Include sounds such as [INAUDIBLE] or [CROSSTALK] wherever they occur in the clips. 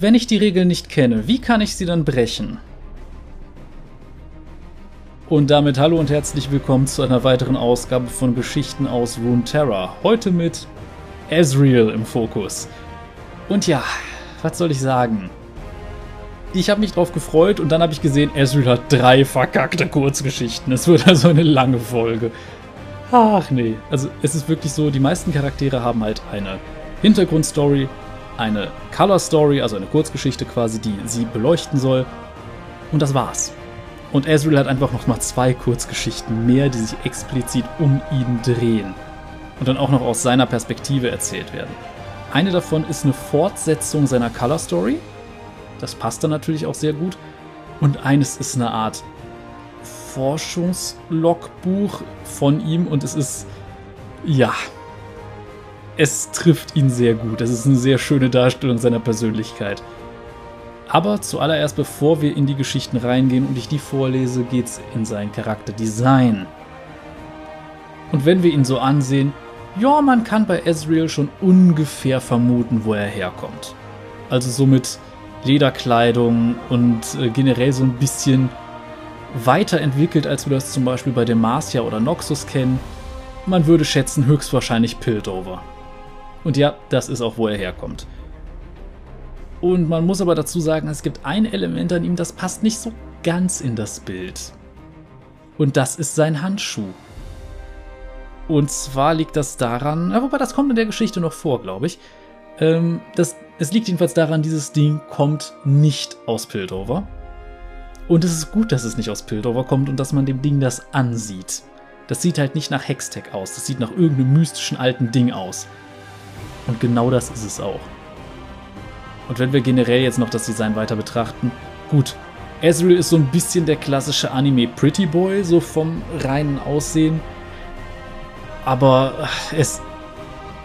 Wenn ich die Regeln nicht kenne, wie kann ich sie dann brechen? Und damit hallo und herzlich willkommen zu einer weiteren Ausgabe von Geschichten aus Runeterra. Heute mit Ezreal im Fokus. Und ja, was soll ich sagen? Ich habe mich drauf gefreut und dann habe ich gesehen, Ezreal hat drei verkackte Kurzgeschichten. Es wird also eine lange Folge. Ach nee, also es ist wirklich so, die meisten Charaktere haben halt eine Hintergrundstory, eine Color Story, also eine Kurzgeschichte quasi, die sie beleuchten soll. Und das war's. Und Ezreal hat einfach noch mal zwei Kurzgeschichten mehr, die sich explizit um ihn drehen. Und dann auch noch aus seiner Perspektive erzählt werden. Eine davon ist eine Fortsetzung seiner Color Story. Das passt dann natürlich auch sehr gut. Und eines ist eine Art Forschungslogbuch von ihm und es ist, ja, es trifft ihn sehr gut. Es ist eine sehr schöne Darstellung seiner Persönlichkeit. Aber zuallererst, bevor wir in die Geschichten reingehen und ich die vorlese, geht's in sein Charakterdesign. Und wenn wir ihn so ansehen, ja, man kann bei Ezreal schon ungefähr vermuten, wo er herkommt. Also so mit Lederkleidung und äh, generell so ein bisschen weiterentwickelt, als wir das zum Beispiel bei Demacia oder Noxus kennen. Man würde schätzen, höchstwahrscheinlich Piltover. Und ja, das ist auch, wo er herkommt. Und man muss aber dazu sagen, es gibt ein Element an ihm, das passt nicht so ganz in das Bild. Und das ist sein Handschuh. Und zwar liegt das daran, wobei das kommt in der Geschichte noch vor, glaube ich. Ähm, das, es liegt jedenfalls daran, dieses Ding kommt nicht aus Piltover. Und es ist gut, dass es nicht aus Piltover kommt und dass man dem Ding das ansieht. Das sieht halt nicht nach Hextech aus, das sieht nach irgendeinem mystischen alten Ding aus. Und genau das ist es auch. Und wenn wir generell jetzt noch das Design weiter betrachten, gut, Ezreal ist so ein bisschen der klassische Anime Pretty Boy, so vom reinen Aussehen. Aber es,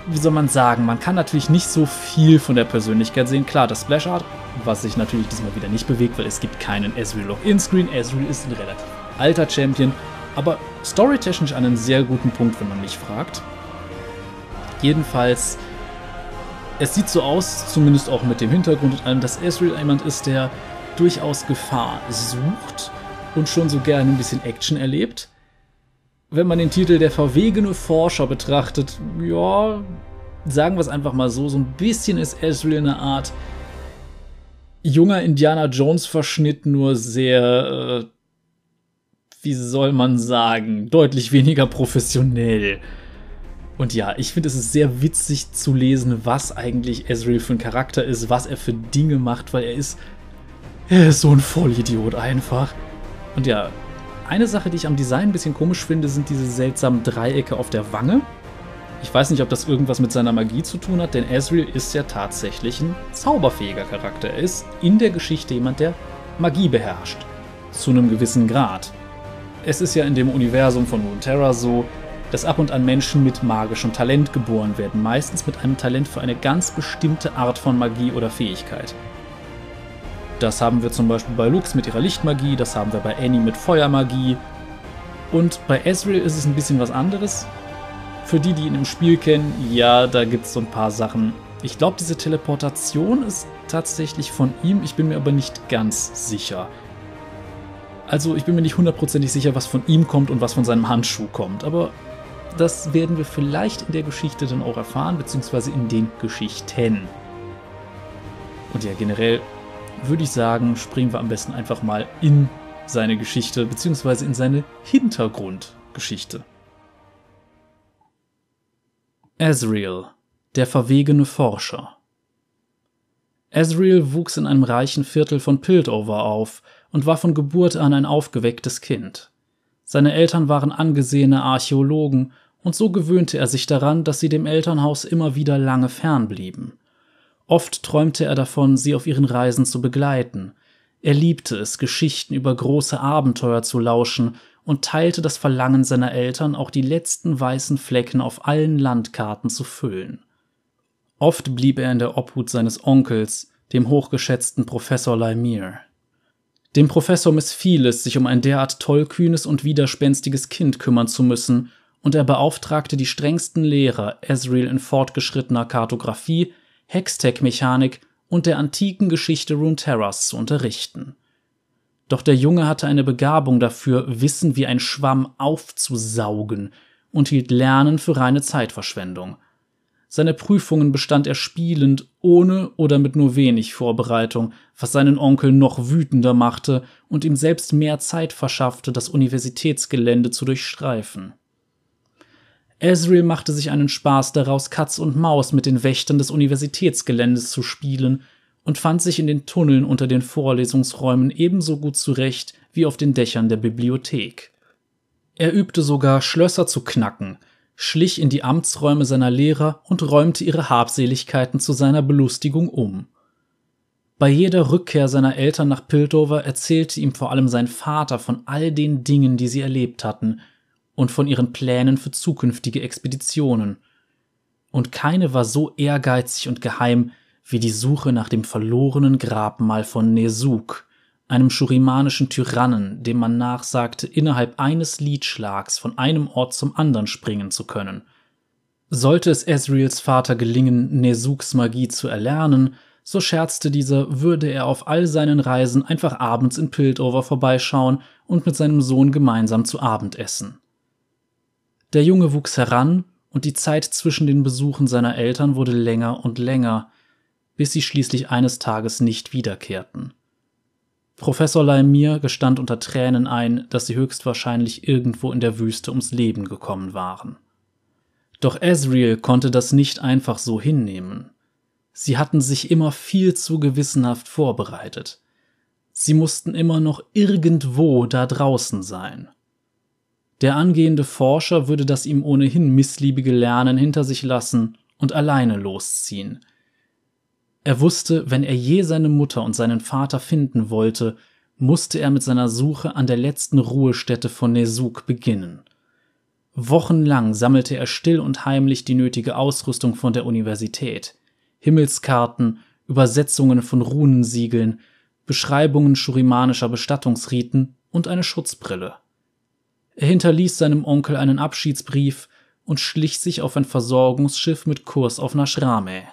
wie soll man sagen, man kann natürlich nicht so viel von der Persönlichkeit sehen. Klar, das Splash Art, was sich natürlich diesmal wieder nicht bewegt, weil es gibt keinen Ezreal Login-Screen. Ezreal ist ein relativ alter Champion, aber storytechnisch an einem sehr guten Punkt, wenn man mich fragt. Jedenfalls es sieht so aus, zumindest auch mit dem Hintergrund und allem, dass Ezreal jemand ist, der durchaus Gefahr sucht und schon so gerne ein bisschen Action erlebt. Wenn man den Titel der verwegene Forscher betrachtet, ja, sagen wir es einfach mal so, so ein bisschen ist Ezreal eine Art junger Indiana Jones Verschnitt, nur sehr, äh, wie soll man sagen, deutlich weniger professionell. Und ja, ich finde es ist sehr witzig zu lesen, was eigentlich Ezreal für ein Charakter ist, was er für Dinge macht, weil er ist, er ist so ein Vollidiot einfach. Und ja, eine Sache, die ich am Design ein bisschen komisch finde, sind diese seltsamen Dreiecke auf der Wange. Ich weiß nicht, ob das irgendwas mit seiner Magie zu tun hat, denn Ezreal ist ja tatsächlich ein zauberfähiger Charakter. Er ist in der Geschichte jemand, der Magie beherrscht. Zu einem gewissen Grad. Es ist ja in dem Universum von Runeterra so, dass ab und an Menschen mit magischem Talent geboren werden, meistens mit einem Talent für eine ganz bestimmte Art von Magie oder Fähigkeit. Das haben wir zum Beispiel bei Lux mit ihrer Lichtmagie, das haben wir bei Annie mit Feuermagie. Und bei Ezreal ist es ein bisschen was anderes. Für die, die ihn im Spiel kennen, ja, da gibt es so ein paar Sachen. Ich glaube, diese Teleportation ist tatsächlich von ihm, ich bin mir aber nicht ganz sicher. Also ich bin mir nicht hundertprozentig sicher, was von ihm kommt und was von seinem Handschuh kommt, aber das werden wir vielleicht in der Geschichte dann auch erfahren, beziehungsweise in den Geschichten. Und ja, generell würde ich sagen, springen wir am besten einfach mal in seine Geschichte, beziehungsweise in seine Hintergrundgeschichte. Ezreal, der verwegene Forscher. Ezreal wuchs in einem reichen Viertel von Piltover auf und war von Geburt an ein aufgewecktes Kind. Seine Eltern waren angesehene Archäologen, und so gewöhnte er sich daran, dass sie dem Elternhaus immer wieder lange fernblieben. Oft träumte er davon, sie auf ihren Reisen zu begleiten. Er liebte es, Geschichten über große Abenteuer zu lauschen und teilte das Verlangen seiner Eltern, auch die letzten weißen Flecken auf allen Landkarten zu füllen. Oft blieb er in der Obhut seines Onkels, dem hochgeschätzten Professor Lymir. Dem Professor missfiel es, sich um ein derart tollkühnes und widerspenstiges Kind kümmern zu müssen, und er beauftragte die strengsten Lehrer, Ezreal in fortgeschrittener Kartographie, Hextech-Mechanik und der antiken Geschichte Runeterras zu unterrichten. Doch der Junge hatte eine Begabung dafür, Wissen wie ein Schwamm aufzusaugen und hielt Lernen für reine Zeitverschwendung. Seine Prüfungen bestand er spielend, ohne oder mit nur wenig Vorbereitung, was seinen Onkel noch wütender machte und ihm selbst mehr Zeit verschaffte, das Universitätsgelände zu durchstreifen. Ezreal machte sich einen Spaß daraus, Katz und Maus mit den Wächtern des Universitätsgeländes zu spielen und fand sich in den Tunneln unter den Vorlesungsräumen ebenso gut zurecht wie auf den Dächern der Bibliothek. Er übte sogar Schlösser zu knacken, schlich in die Amtsräume seiner Lehrer und räumte ihre Habseligkeiten zu seiner Belustigung um. Bei jeder Rückkehr seiner Eltern nach Piltover erzählte ihm vor allem sein Vater von all den Dingen, die sie erlebt hatten, und von ihren Plänen für zukünftige Expeditionen. Und keine war so ehrgeizig und geheim wie die Suche nach dem verlorenen Grabmal von Nesuk, einem schurimanischen Tyrannen, dem man nachsagte, innerhalb eines Liedschlags von einem Ort zum anderen springen zu können. Sollte es Ezreals Vater gelingen, Nesuks Magie zu erlernen, so scherzte dieser, würde er auf all seinen Reisen einfach abends in Piltover vorbeischauen und mit seinem Sohn gemeinsam zu Abend essen. Der Junge wuchs heran, und die Zeit zwischen den Besuchen seiner Eltern wurde länger und länger, bis sie schließlich eines Tages nicht wiederkehrten. Professor Laimir gestand unter Tränen ein, dass sie höchstwahrscheinlich irgendwo in der Wüste ums Leben gekommen waren. Doch Ezreal konnte das nicht einfach so hinnehmen. Sie hatten sich immer viel zu gewissenhaft vorbereitet. Sie mussten immer noch irgendwo da draußen sein. Der angehende Forscher würde das ihm ohnehin missliebige Lernen hinter sich lassen und alleine losziehen, er wusste, wenn er je seine Mutter und seinen Vater finden wollte, musste er mit seiner Suche an der letzten Ruhestätte von Nesuk beginnen. Wochenlang sammelte er still und heimlich die nötige Ausrüstung von der Universität. Himmelskarten, Übersetzungen von Runensiegeln, Beschreibungen schurimanischer Bestattungsriten und eine Schutzbrille. Er hinterließ seinem Onkel einen Abschiedsbrief und schlich sich auf ein Versorgungsschiff mit Kurs auf Nashrame.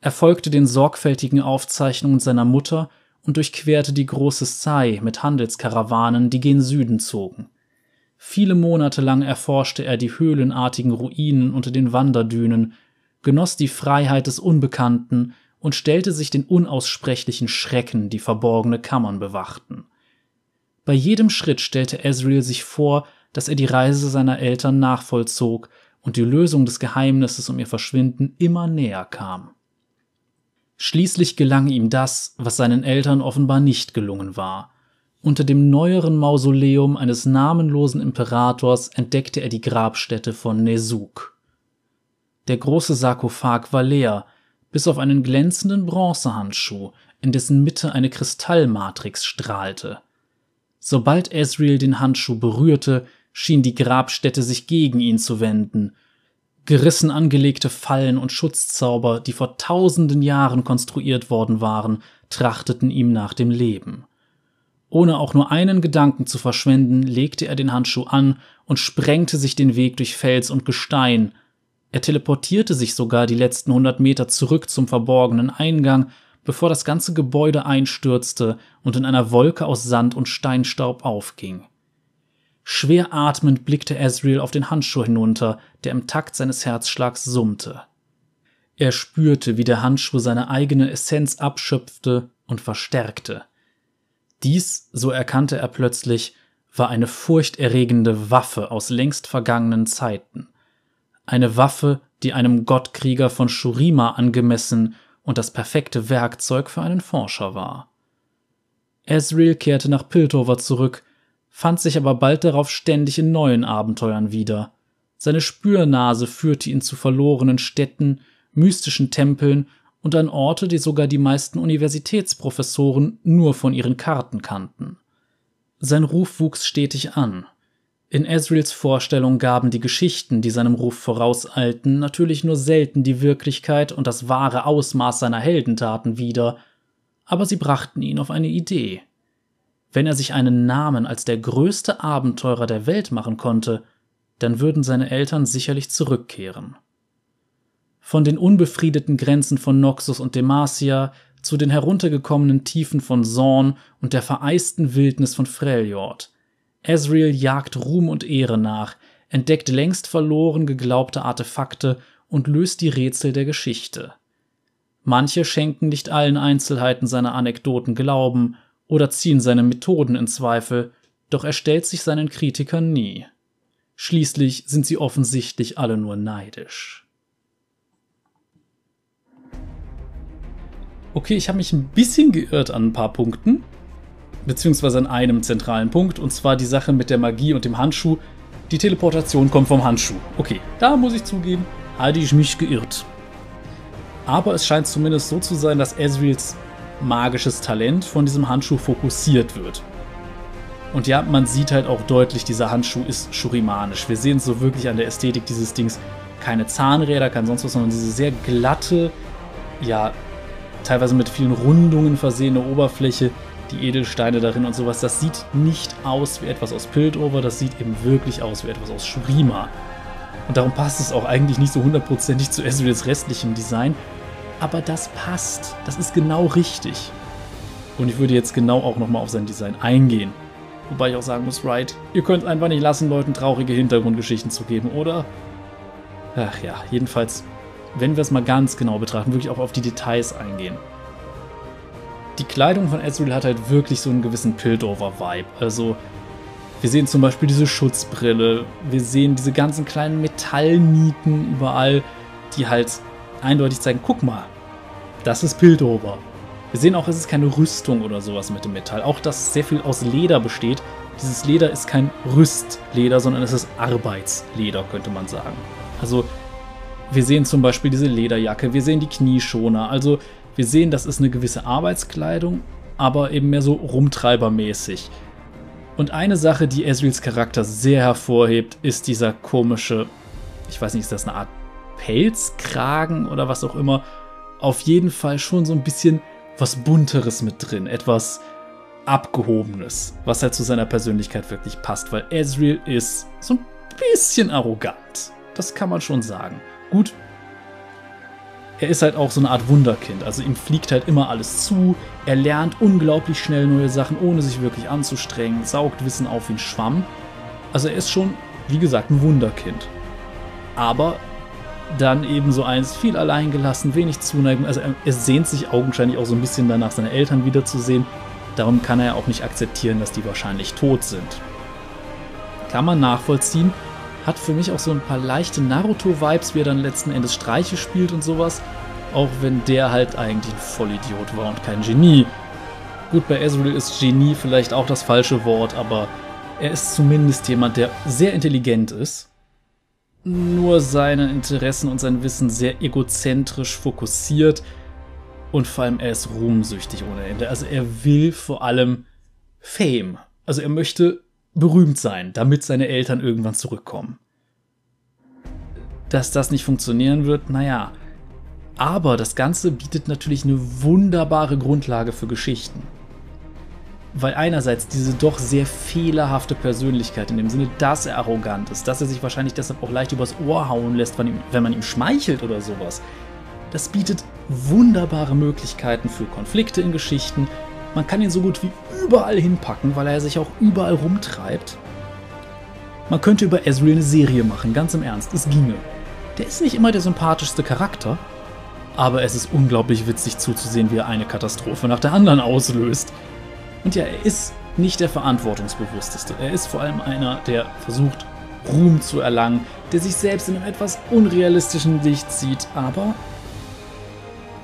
Er folgte den sorgfältigen Aufzeichnungen seiner Mutter und durchquerte die große Sai mit Handelskarawanen, die gen Süden zogen. Viele Monate lang erforschte er die höhlenartigen Ruinen unter den Wanderdünen, genoss die Freiheit des Unbekannten und stellte sich den unaussprechlichen Schrecken, die verborgene Kammern bewachten. Bei jedem Schritt stellte Ezreal sich vor, dass er die Reise seiner Eltern nachvollzog und die Lösung des Geheimnisses um ihr Verschwinden immer näher kam. Schließlich gelang ihm das, was seinen Eltern offenbar nicht gelungen war. Unter dem neueren Mausoleum eines namenlosen Imperators entdeckte er die Grabstätte von Nesuk. Der große Sarkophag war leer, bis auf einen glänzenden Bronzehandschuh, in dessen Mitte eine Kristallmatrix strahlte. Sobald Ezreal den Handschuh berührte, schien die Grabstätte sich gegen ihn zu wenden, Gerissen angelegte Fallen und Schutzzauber, die vor tausenden Jahren konstruiert worden waren, trachteten ihm nach dem Leben. Ohne auch nur einen Gedanken zu verschwenden, legte er den Handschuh an und sprengte sich den Weg durch Fels und Gestein. Er teleportierte sich sogar die letzten hundert Meter zurück zum verborgenen Eingang, bevor das ganze Gebäude einstürzte und in einer Wolke aus Sand und Steinstaub aufging. Schwer atmend blickte Ezreal auf den Handschuh hinunter, der im Takt seines Herzschlags summte. Er spürte, wie der Handschuh seine eigene Essenz abschöpfte und verstärkte. Dies, so erkannte er plötzlich, war eine furchterregende Waffe aus längst vergangenen Zeiten. Eine Waffe, die einem Gottkrieger von Shurima angemessen und das perfekte Werkzeug für einen Forscher war. Ezreal kehrte nach Piltover zurück, fand sich aber bald darauf ständig in neuen Abenteuern wieder. Seine Spürnase führte ihn zu verlorenen Städten, mystischen Tempeln und an Orte, die sogar die meisten Universitätsprofessoren nur von ihren Karten kannten. Sein Ruf wuchs stetig an. In Ezreals Vorstellung gaben die Geschichten, die seinem Ruf vorauseilten, natürlich nur selten die Wirklichkeit und das wahre Ausmaß seiner Heldentaten wieder, aber sie brachten ihn auf eine Idee. Wenn er sich einen Namen als der größte Abenteurer der Welt machen konnte, dann würden seine Eltern sicherlich zurückkehren. von den unbefriedeten Grenzen von Noxus und Demacia zu den heruntergekommenen Tiefen von Zorn und der vereisten Wildnis von Freljord. Ezreal jagt Ruhm und Ehre nach, entdeckt längst verloren geglaubte Artefakte und löst die Rätsel der Geschichte. Manche schenken nicht allen Einzelheiten seiner Anekdoten Glauben oder ziehen seine Methoden in Zweifel, doch er stellt sich seinen Kritikern nie. Schließlich sind sie offensichtlich alle nur neidisch. Okay, ich habe mich ein bisschen geirrt an ein paar Punkten, beziehungsweise an einem zentralen Punkt, und zwar die Sache mit der Magie und dem Handschuh. Die Teleportation kommt vom Handschuh. Okay, da muss ich zugeben, hatte ich mich geirrt. Aber es scheint zumindest so zu sein, dass Ezreals magisches Talent von diesem Handschuh fokussiert wird. Und ja, man sieht halt auch deutlich, dieser Handschuh ist schurimanisch. Wir sehen es so wirklich an der Ästhetik dieses Dings. Keine Zahnräder, kein sonst was, sondern diese sehr glatte, ja, teilweise mit vielen Rundungen versehene Oberfläche, die Edelsteine darin und sowas. Das sieht nicht aus wie etwas aus Piltover, das sieht eben wirklich aus wie etwas aus Shurima. Und darum passt es auch eigentlich nicht so hundertprozentig zu Ezreals restlichem Design. Aber das passt. Das ist genau richtig. Und ich würde jetzt genau auch nochmal auf sein Design eingehen. Wobei ich auch sagen muss, right, ihr könnt einfach nicht lassen, Leuten traurige Hintergrundgeschichten zu geben, oder? Ach ja, jedenfalls, wenn wir es mal ganz genau betrachten, wirklich auch auf die Details eingehen. Die Kleidung von Ezreal hat halt wirklich so einen gewissen Piltover-Vibe. Also, wir sehen zum Beispiel diese Schutzbrille, wir sehen diese ganzen kleinen Metallnieten überall, die halt eindeutig zeigen, guck mal, das ist Piltover. Wir sehen auch, es ist keine Rüstung oder sowas mit dem Metall. Auch, dass sehr viel aus Leder besteht. Dieses Leder ist kein Rüstleder, sondern es ist Arbeitsleder, könnte man sagen. Also, wir sehen zum Beispiel diese Lederjacke, wir sehen die Knieschoner. Also, wir sehen, das ist eine gewisse Arbeitskleidung, aber eben mehr so rumtreibermäßig. Und eine Sache, die Ezreals Charakter sehr hervorhebt, ist dieser komische, ich weiß nicht, ist das eine Art Pelzkragen oder was auch immer. Auf jeden Fall schon so ein bisschen was Bunteres mit drin, etwas Abgehobenes, was halt zu seiner Persönlichkeit wirklich passt, weil Ezreal ist so ein bisschen arrogant. Das kann man schon sagen. Gut, er ist halt auch so eine Art Wunderkind. Also ihm fliegt halt immer alles zu. Er lernt unglaublich schnell neue Sachen, ohne sich wirklich anzustrengen, saugt Wissen auf wie ein Schwamm. Also er ist schon, wie gesagt, ein Wunderkind. Aber dann eben so eins, viel alleingelassen, wenig Zuneigung. Also er, er sehnt sich augenscheinlich auch so ein bisschen danach, seine Eltern wiederzusehen. Darum kann er auch nicht akzeptieren, dass die wahrscheinlich tot sind. Kann man nachvollziehen. Hat für mich auch so ein paar leichte Naruto-Vibes, wie er dann letzten Endes Streiche spielt und sowas. Auch wenn der halt eigentlich ein Vollidiot war und kein Genie. Gut, bei Ezreal ist Genie vielleicht auch das falsche Wort, aber er ist zumindest jemand, der sehr intelligent ist nur seine Interessen und sein Wissen sehr egozentrisch fokussiert und vor allem er ist ruhmsüchtig ohne Ende. Also er will vor allem Fame. Also er möchte berühmt sein, damit seine Eltern irgendwann zurückkommen. Dass das nicht funktionieren wird, naja. Aber das Ganze bietet natürlich eine wunderbare Grundlage für Geschichten weil einerseits diese doch sehr fehlerhafte Persönlichkeit in dem Sinne, dass er arrogant ist, dass er sich wahrscheinlich deshalb auch leicht übers Ohr hauen lässt, wenn, man ihm schmeichelt oder sowas. Das bietet wunderbare Möglichkeiten für Konflikte in Geschichten. Man kann ihn so gut wie überall hinpacken, weil er sich auch überall rumtreibt. Man könnte über Ezreal eine Serie machen, ganz im Ernst, es ginge. Der ist nicht immer der sympathischste Charakter, aber es ist unglaublich witzig zuzusehen, wie er eine Katastrophe nach der anderen auslöst. Und ja, er ist nicht der verantwortungsbewussteste. Er ist vor allem einer, der versucht, Ruhm zu erlangen, der sich selbst in einem etwas unrealistischen Licht sieht, aber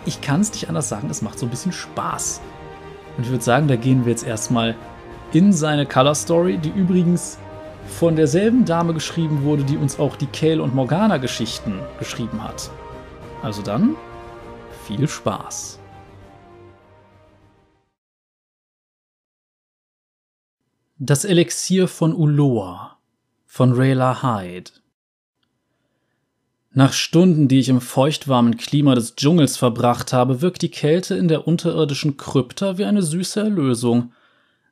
ich kann es nicht anders sagen, es macht so ein bisschen Spaß. Und ich würde sagen, da gehen wir jetzt erstmal in seine Color Story, die übrigens von derselben Dame geschrieben wurde, die uns auch die Kale und Morgana Geschichten geschrieben hat. Also dann, viel Spaß. Das Elixier von Uloa von Rayla Hyde Nach Stunden, die ich im feuchtwarmen Klima des Dschungels verbracht habe, wirkt die Kälte in der unterirdischen Krypta wie eine süße Erlösung.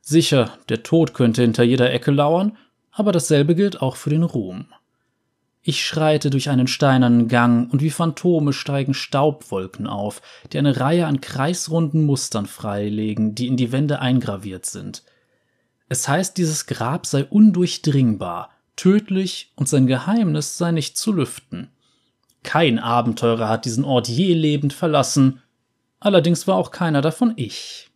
Sicher, der Tod könnte hinter jeder Ecke lauern, aber dasselbe gilt auch für den Ruhm. Ich schreite durch einen steinernen Gang und wie Phantome steigen Staubwolken auf, die eine Reihe an kreisrunden Mustern freilegen, die in die Wände eingraviert sind. Es heißt, dieses Grab sei undurchdringbar, tödlich und sein Geheimnis sei nicht zu lüften. Kein Abenteurer hat diesen Ort je lebend verlassen, allerdings war auch keiner davon ich.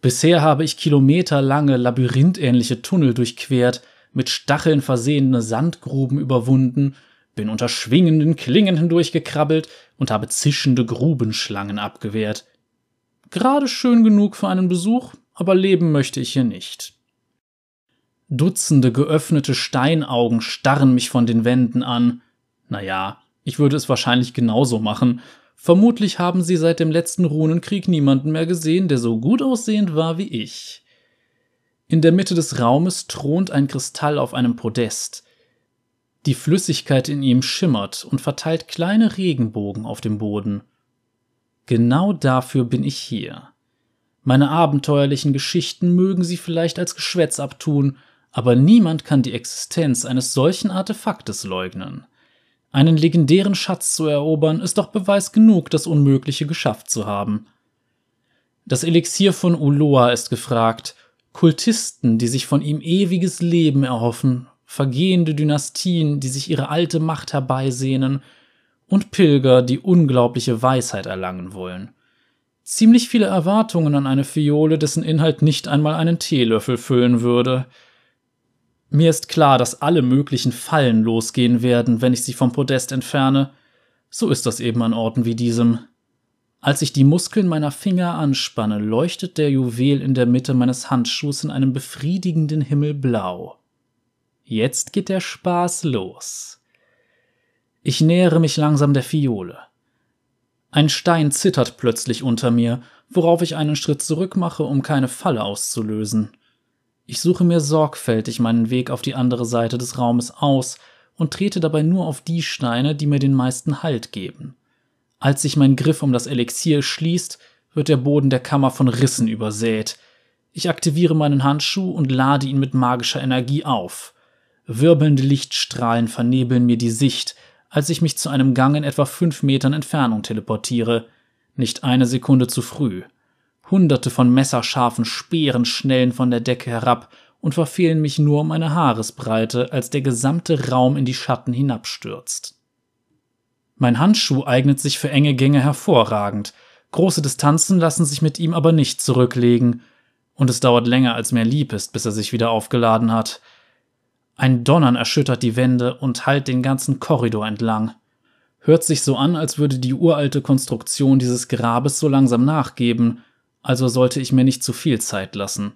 Bisher habe ich kilometerlange, labyrinthähnliche Tunnel durchquert, mit Stacheln versehene Sandgruben überwunden, bin unter schwingenden Klingen hindurchgekrabbelt und habe zischende Grubenschlangen abgewehrt. Gerade schön genug für einen Besuch, aber leben möchte ich hier nicht. Dutzende geöffnete Steinaugen starren mich von den Wänden an. Naja, ich würde es wahrscheinlich genauso machen. Vermutlich haben sie seit dem letzten Runenkrieg niemanden mehr gesehen, der so gut aussehend war wie ich. In der Mitte des Raumes thront ein Kristall auf einem Podest. Die Flüssigkeit in ihm schimmert und verteilt kleine Regenbogen auf dem Boden. Genau dafür bin ich hier. Meine abenteuerlichen Geschichten mögen Sie vielleicht als Geschwätz abtun, aber niemand kann die Existenz eines solchen Artefaktes leugnen. Einen legendären Schatz zu erobern, ist doch Beweis genug, das Unmögliche geschafft zu haben. Das Elixier von Uloa ist gefragt, Kultisten, die sich von ihm ewiges Leben erhoffen, vergehende Dynastien, die sich ihre alte Macht herbeisehnen, und Pilger, die unglaubliche Weisheit erlangen wollen. Ziemlich viele Erwartungen an eine Fiole, dessen Inhalt nicht einmal einen Teelöffel füllen würde. Mir ist klar, dass alle möglichen Fallen losgehen werden, wenn ich sie vom Podest entferne. So ist das eben an Orten wie diesem. Als ich die Muskeln meiner Finger anspanne, leuchtet der Juwel in der Mitte meines Handschuhs in einem befriedigenden Himmelblau. Jetzt geht der Spaß los. Ich nähere mich langsam der Fiole. Ein Stein zittert plötzlich unter mir, worauf ich einen Schritt zurück mache, um keine Falle auszulösen. Ich suche mir sorgfältig meinen Weg auf die andere Seite des Raumes aus und trete dabei nur auf die Steine, die mir den meisten Halt geben. Als sich mein Griff um das Elixier schließt, wird der Boden der Kammer von Rissen übersät. Ich aktiviere meinen Handschuh und lade ihn mit magischer Energie auf. Wirbelnde Lichtstrahlen vernebeln mir die Sicht, als ich mich zu einem Gang in etwa fünf Metern Entfernung teleportiere. Nicht eine Sekunde zu früh. Hunderte von messerscharfen Speeren schnellen von der Decke herab und verfehlen mich nur um eine Haaresbreite, als der gesamte Raum in die Schatten hinabstürzt. Mein Handschuh eignet sich für enge Gänge hervorragend. Große Distanzen lassen sich mit ihm aber nicht zurücklegen. Und es dauert länger, als mir lieb ist, bis er sich wieder aufgeladen hat. Ein Donnern erschüttert die Wände und hallt den ganzen Korridor entlang. Hört sich so an, als würde die uralte Konstruktion dieses Grabes so langsam nachgeben, also sollte ich mir nicht zu viel Zeit lassen.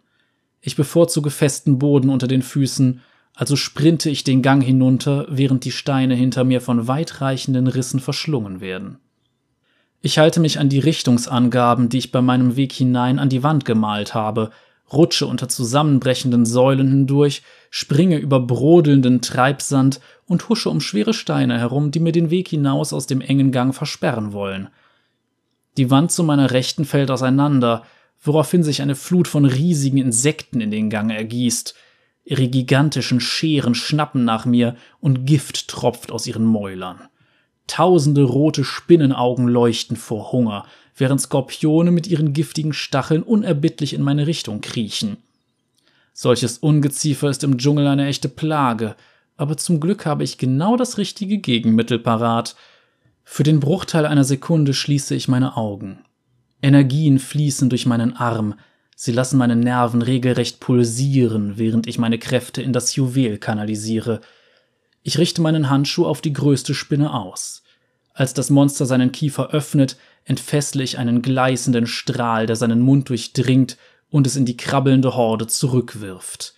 Ich bevorzuge festen Boden unter den Füßen also sprinte ich den Gang hinunter, während die Steine hinter mir von weitreichenden Rissen verschlungen werden. Ich halte mich an die Richtungsangaben, die ich bei meinem Weg hinein an die Wand gemalt habe, rutsche unter zusammenbrechenden Säulen hindurch, springe über brodelnden Treibsand und husche um schwere Steine herum, die mir den Weg hinaus aus dem engen Gang versperren wollen. Die Wand zu meiner Rechten fällt auseinander, woraufhin sich eine Flut von riesigen Insekten in den Gang ergießt, Ihre gigantischen Scheren schnappen nach mir und Gift tropft aus ihren Mäulern. Tausende rote Spinnenaugen leuchten vor Hunger, während Skorpione mit ihren giftigen Stacheln unerbittlich in meine Richtung kriechen. Solches Ungeziefer ist im Dschungel eine echte Plage, aber zum Glück habe ich genau das richtige Gegenmittel parat. Für den Bruchteil einer Sekunde schließe ich meine Augen. Energien fließen durch meinen Arm, Sie lassen meine Nerven regelrecht pulsieren, während ich meine Kräfte in das Juwel kanalisiere. Ich richte meinen Handschuh auf die größte Spinne aus. Als das Monster seinen Kiefer öffnet, entfessle ich einen gleißenden Strahl, der seinen Mund durchdringt und es in die krabbelnde Horde zurückwirft.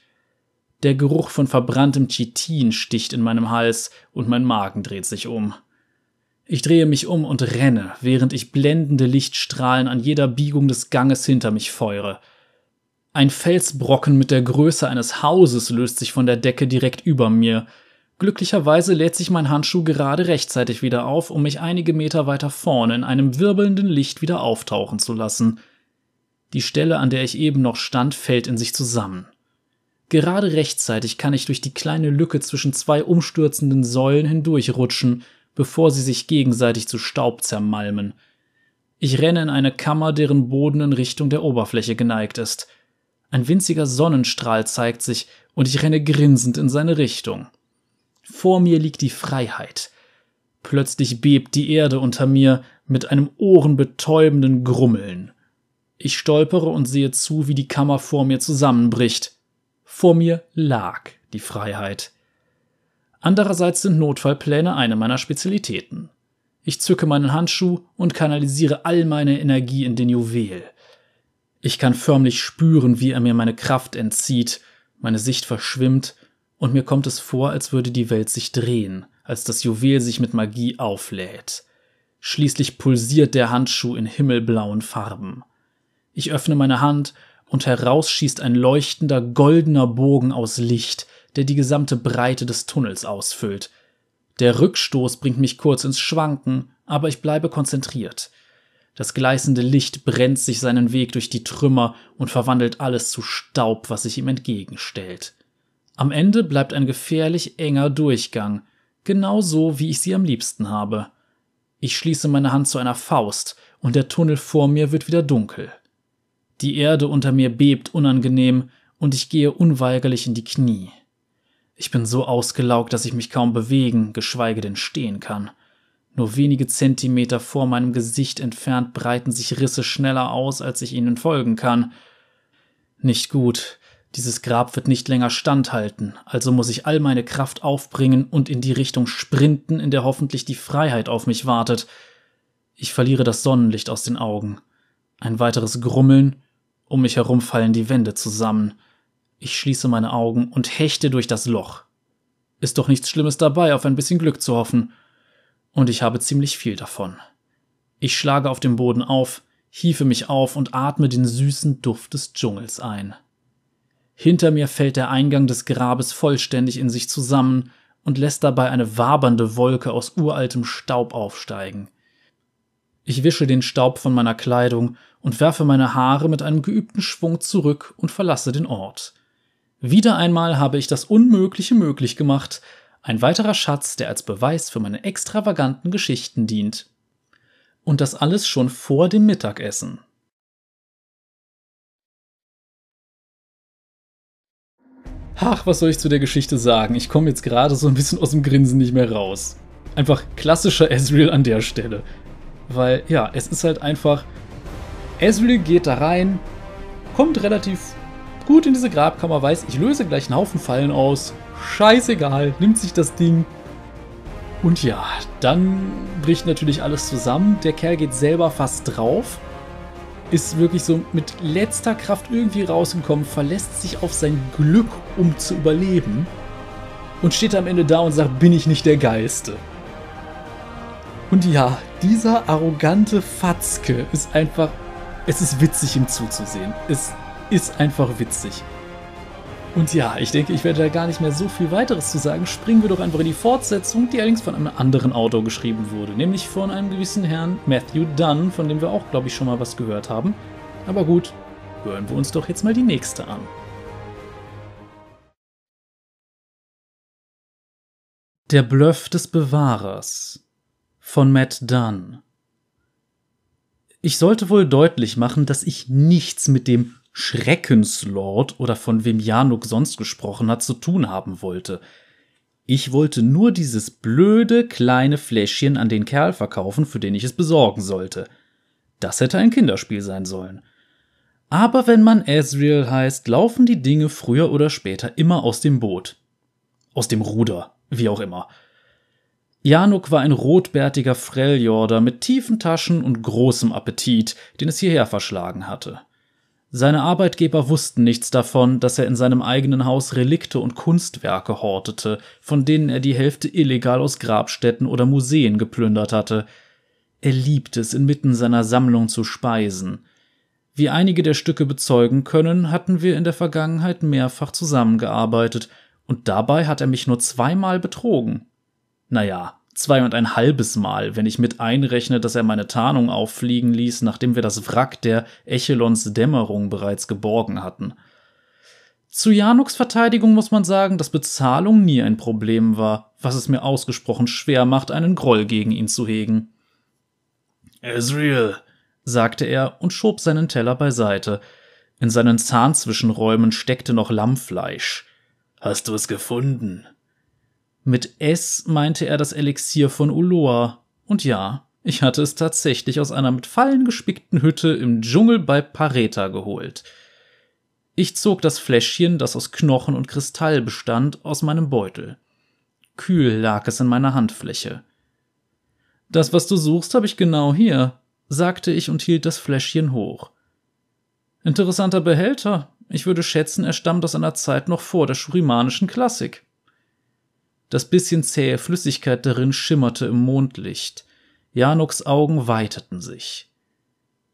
Der Geruch von verbranntem Chitin sticht in meinem Hals und mein Magen dreht sich um. Ich drehe mich um und renne, während ich blendende Lichtstrahlen an jeder Biegung des Ganges hinter mich feuere. Ein Felsbrocken mit der Größe eines Hauses löst sich von der Decke direkt über mir. Glücklicherweise lädt sich mein Handschuh gerade rechtzeitig wieder auf, um mich einige Meter weiter vorne in einem wirbelnden Licht wieder auftauchen zu lassen. Die Stelle, an der ich eben noch stand, fällt in sich zusammen. Gerade rechtzeitig kann ich durch die kleine Lücke zwischen zwei umstürzenden Säulen hindurchrutschen, bevor sie sich gegenseitig zu Staub zermalmen. Ich renne in eine Kammer, deren Boden in Richtung der Oberfläche geneigt ist. Ein winziger Sonnenstrahl zeigt sich, und ich renne grinsend in seine Richtung. Vor mir liegt die Freiheit. Plötzlich bebt die Erde unter mir mit einem ohrenbetäubenden Grummeln. Ich stolpere und sehe zu, wie die Kammer vor mir zusammenbricht. Vor mir lag die Freiheit. Andererseits sind Notfallpläne eine meiner Spezialitäten. Ich zücke meinen Handschuh und kanalisiere all meine Energie in den Juwel. Ich kann förmlich spüren, wie er mir meine Kraft entzieht, meine Sicht verschwimmt, und mir kommt es vor, als würde die Welt sich drehen, als das Juwel sich mit Magie auflädt. Schließlich pulsiert der Handschuh in himmelblauen Farben. Ich öffne meine Hand und heraus schießt ein leuchtender goldener Bogen aus Licht, der die gesamte Breite des Tunnels ausfüllt. Der Rückstoß bringt mich kurz ins Schwanken, aber ich bleibe konzentriert. Das gleißende Licht brennt sich seinen Weg durch die Trümmer und verwandelt alles zu Staub, was sich ihm entgegenstellt. Am Ende bleibt ein gefährlich enger Durchgang, genau so, wie ich sie am liebsten habe. Ich schließe meine Hand zu einer Faust, und der Tunnel vor mir wird wieder dunkel. Die Erde unter mir bebt unangenehm und ich gehe unweigerlich in die Knie. Ich bin so ausgelaugt, dass ich mich kaum bewegen, geschweige denn stehen kann. Nur wenige Zentimeter vor meinem Gesicht entfernt breiten sich Risse schneller aus, als ich ihnen folgen kann. Nicht gut. Dieses Grab wird nicht länger standhalten, also muss ich all meine Kraft aufbringen und in die Richtung sprinten, in der hoffentlich die Freiheit auf mich wartet. Ich verliere das Sonnenlicht aus den Augen. Ein weiteres Grummeln, um mich herum fallen die Wände zusammen. Ich schließe meine Augen und hechte durch das Loch. Ist doch nichts Schlimmes dabei, auf ein bisschen Glück zu hoffen. Und ich habe ziemlich viel davon. Ich schlage auf dem Boden auf, hiefe mich auf und atme den süßen Duft des Dschungels ein. Hinter mir fällt der Eingang des Grabes vollständig in sich zusammen und lässt dabei eine wabernde Wolke aus uraltem Staub aufsteigen. Ich wische den Staub von meiner Kleidung und werfe meine Haare mit einem geübten Schwung zurück und verlasse den Ort. Wieder einmal habe ich das Unmögliche möglich gemacht, ein weiterer Schatz, der als Beweis für meine extravaganten Geschichten dient. Und das alles schon vor dem Mittagessen. Ach, was soll ich zu der Geschichte sagen? Ich komme jetzt gerade so ein bisschen aus dem Grinsen nicht mehr raus. Einfach klassischer Ezreal an der Stelle. Weil, ja, es ist halt einfach Ezreal geht da rein, kommt relativ gut in diese Grabkammer, weiß, ich löse gleich einen Haufen Fallen aus. Scheißegal, nimmt sich das Ding. Und ja, dann bricht natürlich alles zusammen. Der Kerl geht selber fast drauf. Ist wirklich so mit letzter Kraft irgendwie rausgekommen, verlässt sich auf sein Glück, um zu überleben. Und steht am Ende da und sagt, bin ich nicht der Geiste. Und ja, dieser arrogante Fatzke ist einfach es ist witzig, ihm zuzusehen. Es ist einfach witzig. Und ja, ich denke, ich werde da gar nicht mehr so viel weiteres zu sagen. Springen wir doch einfach in die Fortsetzung, die allerdings von einem anderen Autor geschrieben wurde, nämlich von einem gewissen Herrn Matthew Dunn, von dem wir auch, glaube ich, schon mal was gehört haben. Aber gut, hören wir uns doch jetzt mal die nächste an. Der Bluff des Bewahrers von Matt Dunn ich sollte wohl deutlich machen, dass ich nichts mit dem Schreckenslord oder von wem Januk sonst gesprochen hat zu tun haben wollte. Ich wollte nur dieses blöde kleine Fläschchen an den Kerl verkaufen, für den ich es besorgen sollte. Das hätte ein Kinderspiel sein sollen. Aber wenn man Ezreal heißt, laufen die Dinge früher oder später immer aus dem Boot. Aus dem Ruder, wie auch immer. Januk war ein rotbärtiger Freljorder mit tiefen Taschen und großem Appetit, den es hierher verschlagen hatte. Seine Arbeitgeber wussten nichts davon, dass er in seinem eigenen Haus Relikte und Kunstwerke hortete, von denen er die Hälfte illegal aus Grabstätten oder Museen geplündert hatte. Er liebte es, inmitten seiner Sammlung zu speisen. Wie einige der Stücke bezeugen können, hatten wir in der Vergangenheit mehrfach zusammengearbeitet, und dabei hat er mich nur zweimal betrogen. Naja, zwei und ein halbes Mal, wenn ich mit einrechne, dass er meine Tarnung auffliegen ließ, nachdem wir das Wrack der Echelons Dämmerung bereits geborgen hatten. Zu Januks Verteidigung muss man sagen, dass Bezahlung nie ein Problem war, was es mir ausgesprochen schwer macht, einen Groll gegen ihn zu hegen. Ezreal, sagte er und schob seinen Teller beiseite. In seinen Zahnzwischenräumen steckte noch Lammfleisch. Hast du es gefunden? Mit S meinte er das Elixier von Uloa. Und ja, ich hatte es tatsächlich aus einer mit Fallen gespickten Hütte im Dschungel bei Pareta geholt. Ich zog das Fläschchen, das aus Knochen und Kristall bestand, aus meinem Beutel. Kühl lag es in meiner Handfläche. Das, was du suchst, habe ich genau hier, sagte ich und hielt das Fläschchen hoch. Interessanter Behälter. Ich würde schätzen, er stammt aus einer Zeit noch vor der schurimanischen Klassik. Das bisschen zähe Flüssigkeit darin schimmerte im Mondlicht. Januks Augen weiteten sich.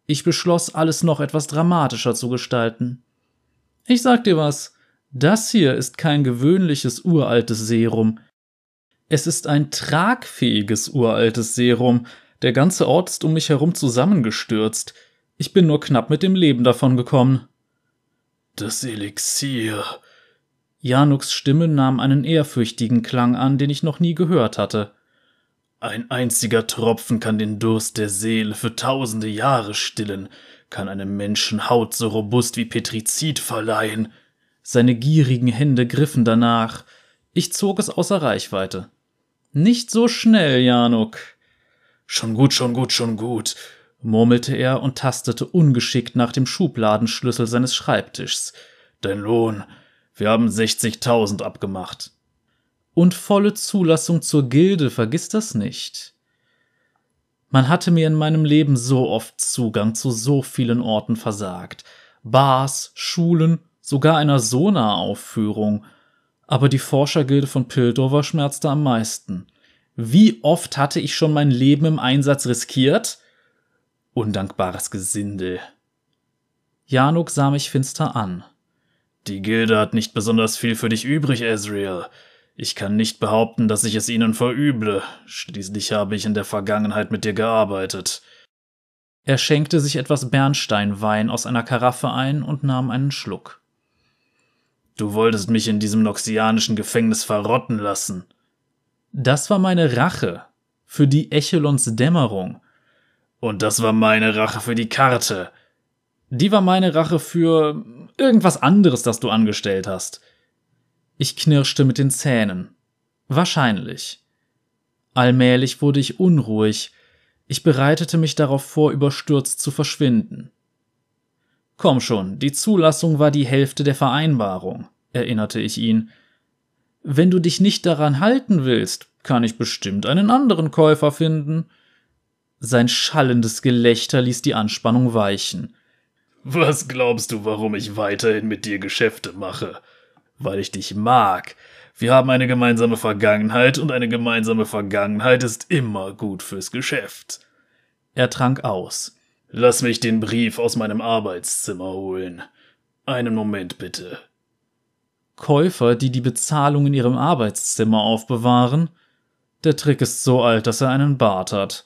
Ich beschloss, alles noch etwas dramatischer zu gestalten. Ich sag dir was, das hier ist kein gewöhnliches uraltes Serum. Es ist ein tragfähiges uraltes Serum. Der ganze Ort ist um mich herum zusammengestürzt. Ich bin nur knapp mit dem Leben davon gekommen. Das Elixier. Januks Stimme nahm einen ehrfürchtigen Klang an, den ich noch nie gehört hatte. Ein einziger Tropfen kann den Durst der Seele für tausende Jahre stillen kann einem Menschen Haut so robust wie Petrizid verleihen. Seine gierigen Hände griffen danach. Ich zog es außer Reichweite. Nicht so schnell, Januk. Schon gut, schon gut, schon gut, murmelte er und tastete ungeschickt nach dem Schubladenschlüssel seines Schreibtischs. Dein Lohn. Wir haben 60.000 abgemacht. Und volle Zulassung zur Gilde, vergiss das nicht. Man hatte mir in meinem Leben so oft Zugang zu so vielen Orten versagt. Bars, Schulen, sogar einer Sona-Aufführung. Aber die Forschergilde von Pildover schmerzte am meisten. Wie oft hatte ich schon mein Leben im Einsatz riskiert? Undankbares Gesindel. Januk sah mich finster an. Die Gilde hat nicht besonders viel für dich übrig, Ezreal. Ich kann nicht behaupten, dass ich es ihnen verüble. Schließlich habe ich in der Vergangenheit mit dir gearbeitet. Er schenkte sich etwas Bernsteinwein aus einer Karaffe ein und nahm einen Schluck. Du wolltest mich in diesem noxianischen Gefängnis verrotten lassen. Das war meine Rache für die Echelons Dämmerung. Und das war meine Rache für die Karte. Die war meine Rache für irgendwas anderes, das du angestellt hast. Ich knirschte mit den Zähnen. Wahrscheinlich. Allmählich wurde ich unruhig. Ich bereitete mich darauf vor, überstürzt zu verschwinden. Komm schon, die Zulassung war die Hälfte der Vereinbarung, erinnerte ich ihn. Wenn du dich nicht daran halten willst, kann ich bestimmt einen anderen Käufer finden. Sein schallendes Gelächter ließ die Anspannung weichen. Was glaubst du, warum ich weiterhin mit dir Geschäfte mache? weil ich dich mag. Wir haben eine gemeinsame Vergangenheit und eine gemeinsame Vergangenheit ist immer gut fürs Geschäft. Er trank aus. Lass mich den Brief aus meinem Arbeitszimmer holen. Einen Moment bitte. Käufer, die die Bezahlung in ihrem Arbeitszimmer aufbewahren? Der Trick ist so alt, dass er einen Bart hat.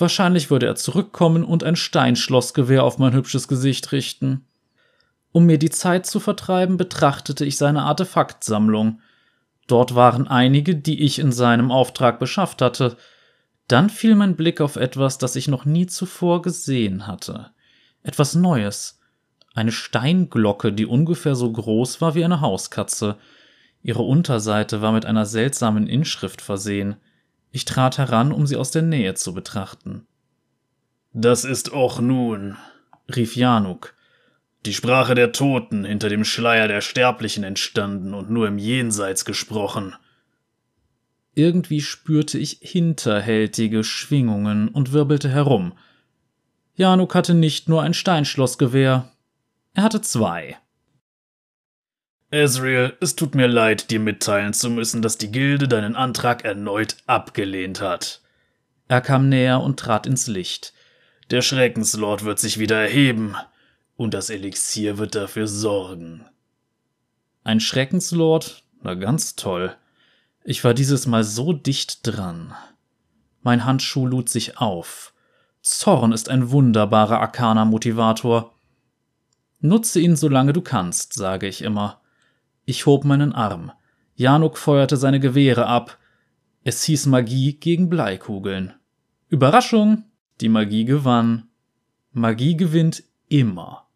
Wahrscheinlich würde er zurückkommen und ein Steinschlossgewehr auf mein hübsches Gesicht richten. Um mir die Zeit zu vertreiben, betrachtete ich seine Artefaktsammlung. Dort waren einige, die ich in seinem Auftrag beschafft hatte. Dann fiel mein Blick auf etwas, das ich noch nie zuvor gesehen hatte. Etwas Neues. Eine Steinglocke, die ungefähr so groß war wie eine Hauskatze. Ihre Unterseite war mit einer seltsamen Inschrift versehen. Ich trat heran, um sie aus der Nähe zu betrachten. Das ist auch nun, rief Januk. Die Sprache der Toten hinter dem Schleier der Sterblichen entstanden und nur im Jenseits gesprochen. Irgendwie spürte ich hinterhältige Schwingungen und wirbelte herum. Januk hatte nicht nur ein Steinschlossgewehr, er hatte zwei. Ezreal, es tut mir leid, dir mitteilen zu müssen, dass die Gilde deinen Antrag erneut abgelehnt hat. Er kam näher und trat ins Licht. Der Schreckenslord wird sich wieder erheben und das Elixier wird dafür sorgen. Ein Schreckenslord? Na ganz toll. Ich war dieses Mal so dicht dran. Mein Handschuh lud sich auf. Zorn ist ein wunderbarer Arcana-Motivator. Nutze ihn, solange du kannst, sage ich immer. Ich hob meinen Arm. Januk feuerte seine Gewehre ab. Es hieß Magie gegen Bleikugeln. Überraschung! Die Magie gewann. Magie gewinnt immer.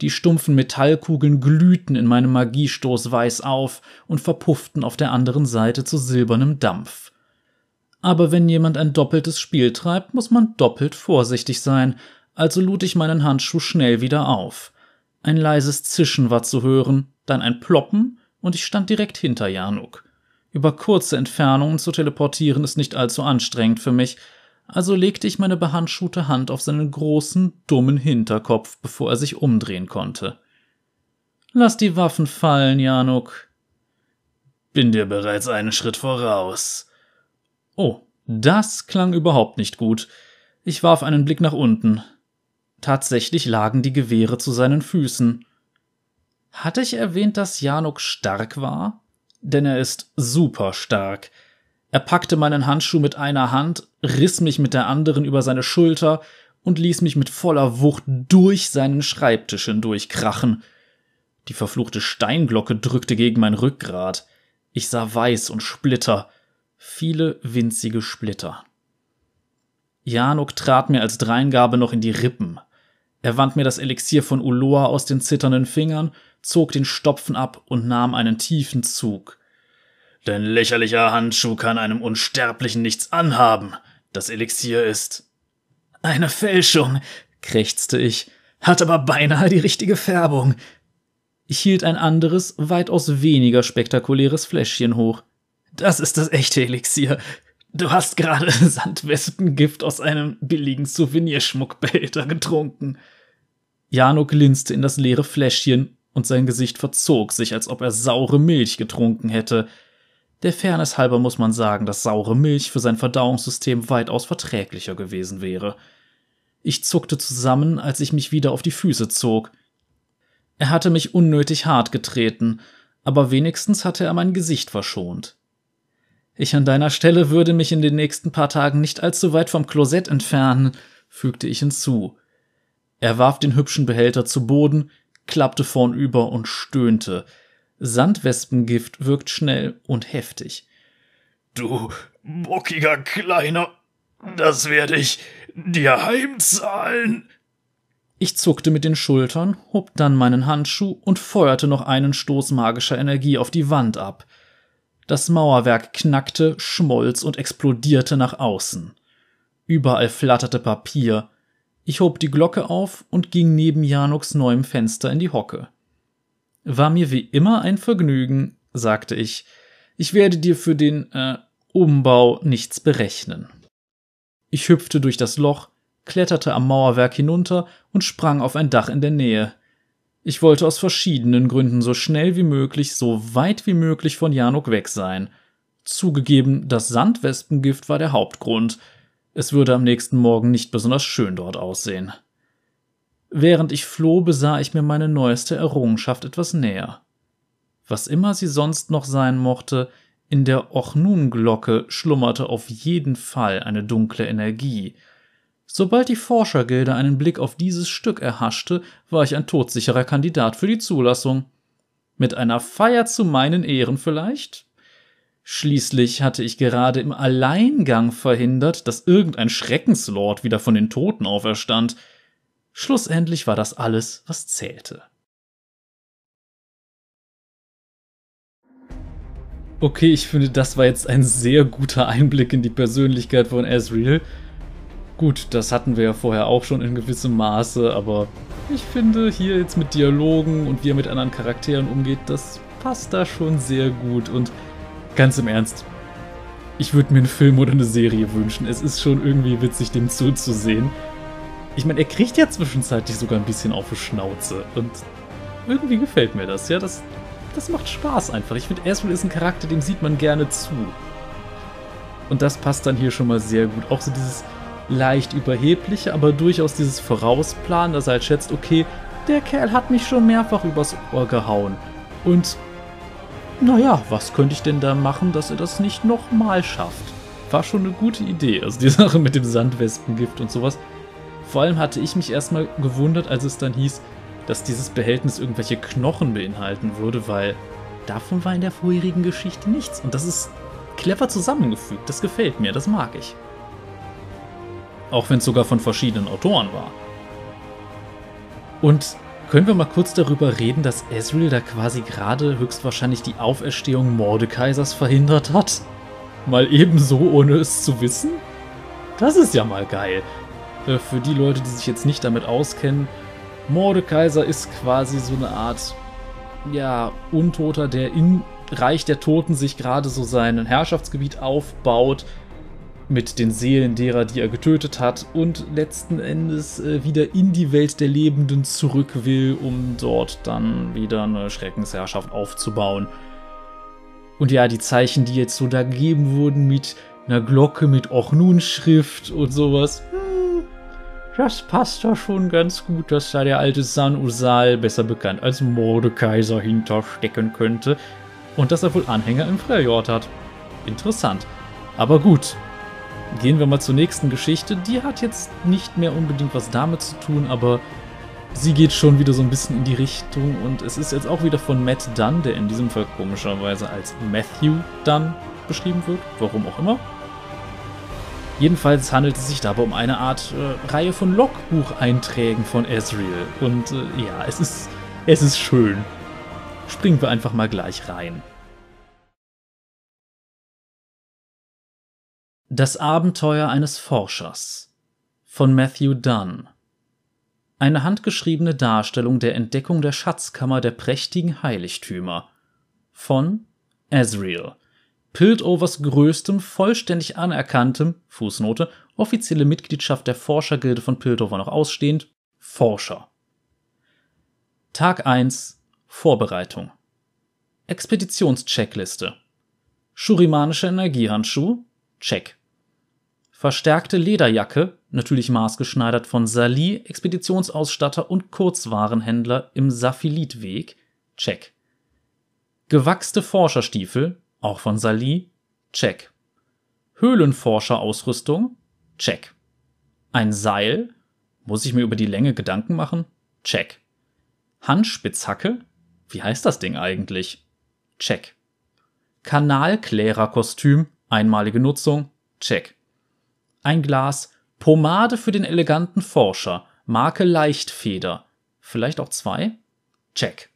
Die stumpfen Metallkugeln glühten in meinem Magiestoß weiß auf und verpufften auf der anderen Seite zu silbernem Dampf. Aber wenn jemand ein doppeltes Spiel treibt, muss man doppelt vorsichtig sein, also lud ich meinen Handschuh schnell wieder auf. Ein leises Zischen war zu hören, dann ein Ploppen, und ich stand direkt hinter Januk. Über kurze Entfernungen zu teleportieren ist nicht allzu anstrengend für mich, also legte ich meine behandschuhte Hand auf seinen großen, dummen Hinterkopf, bevor er sich umdrehen konnte. Lass die Waffen fallen, Januk. Bin dir bereits einen Schritt voraus. Oh, das klang überhaupt nicht gut. Ich warf einen Blick nach unten. Tatsächlich lagen die Gewehre zu seinen Füßen. Hatte ich erwähnt, dass Januk stark war? Denn er ist super stark. Er packte meinen Handschuh mit einer Hand, riss mich mit der anderen über seine Schulter und ließ mich mit voller Wucht durch seinen Schreibtisch hindurchkrachen. Die verfluchte Steinglocke drückte gegen mein Rückgrat. Ich sah Weiß und Splitter, viele winzige Splitter. Januk trat mir als Dreingabe noch in die Rippen. Er wand mir das Elixier von Uloa aus den zitternden Fingern, zog den Stopfen ab und nahm einen tiefen Zug. Dein lächerlicher Handschuh kann einem Unsterblichen nichts anhaben. Das Elixier ist eine Fälschung, krächzte ich, hat aber beinahe die richtige Färbung. Ich hielt ein anderes, weitaus weniger spektakuläres Fläschchen hoch. Das ist das echte Elixier. Du hast gerade [LAUGHS] Sandwespengift aus einem billigen Souvenirschmuckbehälter getrunken. Jano glinste in das leere Fläschchen und sein Gesicht verzog sich, als ob er saure Milch getrunken hätte. Der Fairness halber muss man sagen, dass saure Milch für sein Verdauungssystem weitaus verträglicher gewesen wäre. Ich zuckte zusammen, als ich mich wieder auf die Füße zog. Er hatte mich unnötig hart getreten, aber wenigstens hatte er mein Gesicht verschont. Ich an deiner Stelle würde mich in den nächsten paar Tagen nicht allzu weit vom Klosett entfernen, fügte ich hinzu. Er warf den hübschen Behälter zu Boden, klappte vornüber und stöhnte, Sandwespengift wirkt schnell und heftig. Du bockiger Kleiner, das werde ich dir heimzahlen. Ich zuckte mit den Schultern, hob dann meinen Handschuh und feuerte noch einen Stoß magischer Energie auf die Wand ab. Das Mauerwerk knackte, schmolz und explodierte nach außen. Überall flatterte Papier. Ich hob die Glocke auf und ging neben Januks neuem Fenster in die Hocke. War mir wie immer ein Vergnügen, sagte ich. Ich werde dir für den äh, Umbau nichts berechnen. Ich hüpfte durch das Loch, kletterte am Mauerwerk hinunter und sprang auf ein Dach in der Nähe. Ich wollte aus verschiedenen Gründen so schnell wie möglich, so weit wie möglich von Januk weg sein. Zugegeben, das Sandwespengift war der Hauptgrund. Es würde am nächsten Morgen nicht besonders schön dort aussehen. Während ich floh, besah ich mir meine neueste Errungenschaft etwas näher. Was immer sie sonst noch sein mochte, in der Ochnun-Glocke schlummerte auf jeden Fall eine dunkle Energie. Sobald die Forschergilde einen Blick auf dieses Stück erhaschte, war ich ein todsicherer Kandidat für die Zulassung. Mit einer Feier zu meinen Ehren vielleicht? Schließlich hatte ich gerade im Alleingang verhindert, dass irgendein Schreckenslord wieder von den Toten auferstand – Schlussendlich war das alles, was zählte. Okay, ich finde, das war jetzt ein sehr guter Einblick in die Persönlichkeit von Ezreal. Gut, das hatten wir ja vorher auch schon in gewissem Maße, aber ich finde, hier jetzt mit Dialogen und wie er mit anderen Charakteren umgeht, das passt da schon sehr gut. Und ganz im Ernst, ich würde mir einen Film oder eine Serie wünschen. Es ist schon irgendwie witzig, dem zuzusehen. Ich meine, er kriegt ja zwischenzeitlich sogar ein bisschen auf die Schnauze. Und irgendwie gefällt mir das, ja. Das, das macht Spaß einfach. Ich finde, Ezreal ist ein Charakter, dem sieht man gerne zu. Und das passt dann hier schon mal sehr gut. Auch so dieses leicht überhebliche, aber durchaus dieses Vorausplanen, dass er halt schätzt, okay, der Kerl hat mich schon mehrfach übers Ohr gehauen. Und naja, was könnte ich denn da machen, dass er das nicht nochmal schafft? War schon eine gute Idee. Also die [LAUGHS] Sache mit dem Sandwespengift und sowas vor allem hatte ich mich erstmal gewundert, als es dann hieß, dass dieses Behältnis irgendwelche Knochen beinhalten würde, weil davon war in der vorherigen Geschichte nichts. Und das ist clever zusammengefügt. Das gefällt mir, das mag ich. Auch wenn es sogar von verschiedenen Autoren war. Und können wir mal kurz darüber reden, dass Ezreal da quasi gerade höchstwahrscheinlich die Auferstehung Mordekaisers verhindert hat? Mal ebenso, ohne es zu wissen? Das ist ja mal geil. Äh, für die Leute, die sich jetzt nicht damit auskennen, Mordekaiser ist quasi so eine Art, ja, Untoter, der im Reich der Toten sich gerade so sein Herrschaftsgebiet aufbaut mit den Seelen derer, die er getötet hat und letzten Endes äh, wieder in die Welt der Lebenden zurück will, um dort dann wieder eine Schreckensherrschaft aufzubauen. Und ja, die Zeichen, die jetzt so da gegeben wurden mit einer Glocke mit Ochnun-Schrift und sowas, hm, das passt da schon ganz gut, dass da der alte San Usal, besser bekannt als Mordekaiser, hinterstecken könnte und dass er wohl Anhänger im Freljord hat. Interessant. Aber gut, gehen wir mal zur nächsten Geschichte. Die hat jetzt nicht mehr unbedingt was damit zu tun, aber sie geht schon wieder so ein bisschen in die Richtung und es ist jetzt auch wieder von Matt Dunn, der in diesem Fall komischerweise als Matthew Dunn beschrieben wird, warum auch immer. Jedenfalls handelt es sich dabei um eine Art äh, Reihe von Logbucheinträgen von Ezreal und äh, ja, es ist, es ist schön. Springen wir einfach mal gleich rein. Das Abenteuer eines Forschers von Matthew Dunn. Eine handgeschriebene Darstellung der Entdeckung der Schatzkammer der prächtigen Heiligtümer von Ezreal, Piltovers größtem, vollständig anerkanntem Fußnote, offizielle Mitgliedschaft der Forschergilde von Piltover noch ausstehend, Forscher. Tag 1 Vorbereitung. Expeditionscheckliste. Shurimanische Energiehandschuh Check Verstärkte Lederjacke, natürlich maßgeschneidert von Sali, Expeditionsausstatter und Kurzwarenhändler im Saphilitweg. Check. Gewachste Forscherstiefel, auch von Sali. Check. Höhlenforscherausrüstung. Check. Ein Seil. Muss ich mir über die Länge Gedanken machen? Check. Handspitzhacke. Wie heißt das Ding eigentlich? Check. Kanalklärerkostüm. Einmalige Nutzung. Check. Ein Glas Pomade für den eleganten Forscher, Marke Leichtfeder. Vielleicht auch zwei? Check.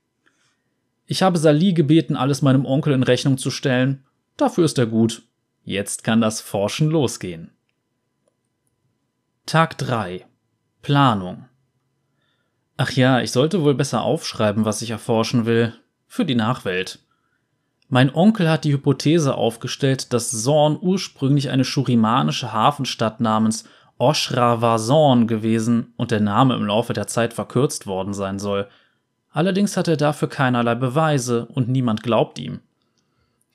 Ich habe Sali gebeten, alles meinem Onkel in Rechnung zu stellen. Dafür ist er gut. Jetzt kann das Forschen losgehen. Tag 3. Planung. Ach ja, ich sollte wohl besser aufschreiben, was ich erforschen will. Für die Nachwelt. Mein Onkel hat die Hypothese aufgestellt, dass Zorn ursprünglich eine schurimanische Hafenstadt namens Oshra-Vazorn gewesen und der Name im Laufe der Zeit verkürzt worden sein soll. Allerdings hat er dafür keinerlei Beweise und niemand glaubt ihm.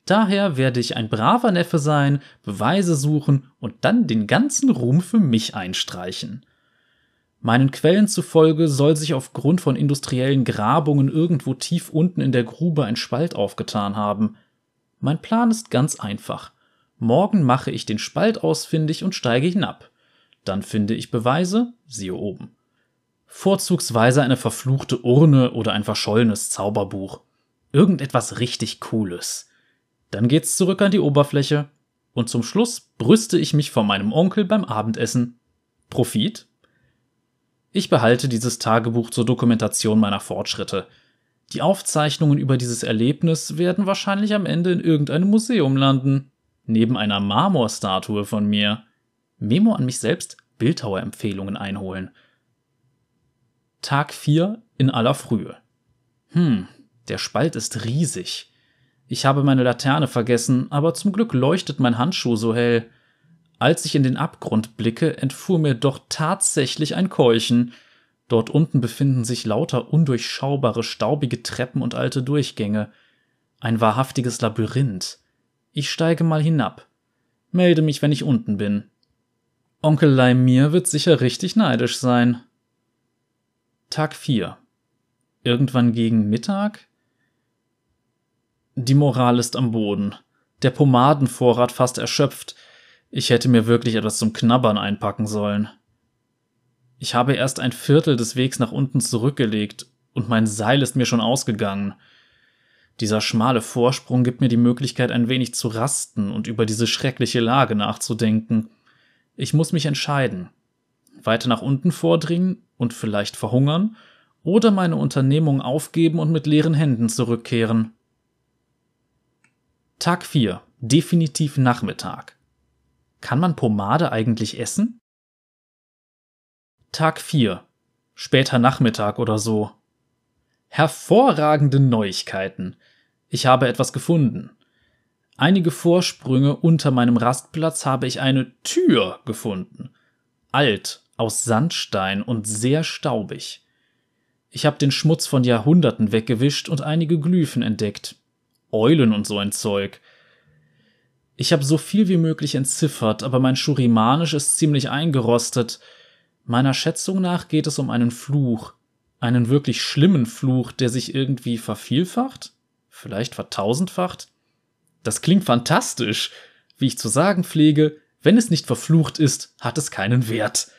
Daher werde ich ein braver Neffe sein, Beweise suchen und dann den ganzen Ruhm für mich einstreichen. Meinen Quellen zufolge soll sich aufgrund von industriellen Grabungen irgendwo tief unten in der Grube ein Spalt aufgetan haben. Mein Plan ist ganz einfach. Morgen mache ich den Spalt ausfindig und steige hinab. Dann finde ich Beweise, siehe oben. Vorzugsweise eine verfluchte Urne oder ein verschollenes Zauberbuch. Irgendetwas richtig Cooles. Dann geht's zurück an die Oberfläche und zum Schluss brüste ich mich vor meinem Onkel beim Abendessen. Profit ich behalte dieses Tagebuch zur Dokumentation meiner Fortschritte. Die Aufzeichnungen über dieses Erlebnis werden wahrscheinlich am Ende in irgendeinem Museum landen. Neben einer Marmorstatue von mir. Memo an mich selbst, Bildhauerempfehlungen einholen. Tag 4 in aller Frühe. Hm, der Spalt ist riesig. Ich habe meine Laterne vergessen, aber zum Glück leuchtet mein Handschuh so hell. Als ich in den Abgrund blicke, entfuhr mir doch tatsächlich ein Keuchen. Dort unten befinden sich lauter undurchschaubare, staubige Treppen und alte Durchgänge. Ein wahrhaftiges Labyrinth. Ich steige mal hinab. Melde mich, wenn ich unten bin. Onkel Laimir wird sicher richtig neidisch sein. Tag 4. Irgendwann gegen Mittag? Die Moral ist am Boden. Der Pomadenvorrat fast erschöpft. Ich hätte mir wirklich etwas zum Knabbern einpacken sollen. Ich habe erst ein Viertel des Wegs nach unten zurückgelegt und mein Seil ist mir schon ausgegangen. Dieser schmale Vorsprung gibt mir die Möglichkeit, ein wenig zu rasten und über diese schreckliche Lage nachzudenken. Ich muss mich entscheiden. Weiter nach unten vordringen und vielleicht verhungern oder meine Unternehmung aufgeben und mit leeren Händen zurückkehren. Tag 4. Definitiv Nachmittag. Kann man Pomade eigentlich essen? Tag 4. Später Nachmittag oder so. Hervorragende Neuigkeiten. Ich habe etwas gefunden. Einige Vorsprünge unter meinem Rastplatz habe ich eine Tür gefunden. Alt, aus Sandstein und sehr staubig. Ich habe den Schmutz von Jahrhunderten weggewischt und einige Glyphen entdeckt. Eulen und so ein Zeug. Ich habe so viel wie möglich entziffert, aber mein Schurimanisch ist ziemlich eingerostet. Meiner Schätzung nach geht es um einen Fluch. Einen wirklich schlimmen Fluch, der sich irgendwie vervielfacht? Vielleicht vertausendfacht? Das klingt fantastisch. Wie ich zu sagen pflege, wenn es nicht verflucht ist, hat es keinen Wert.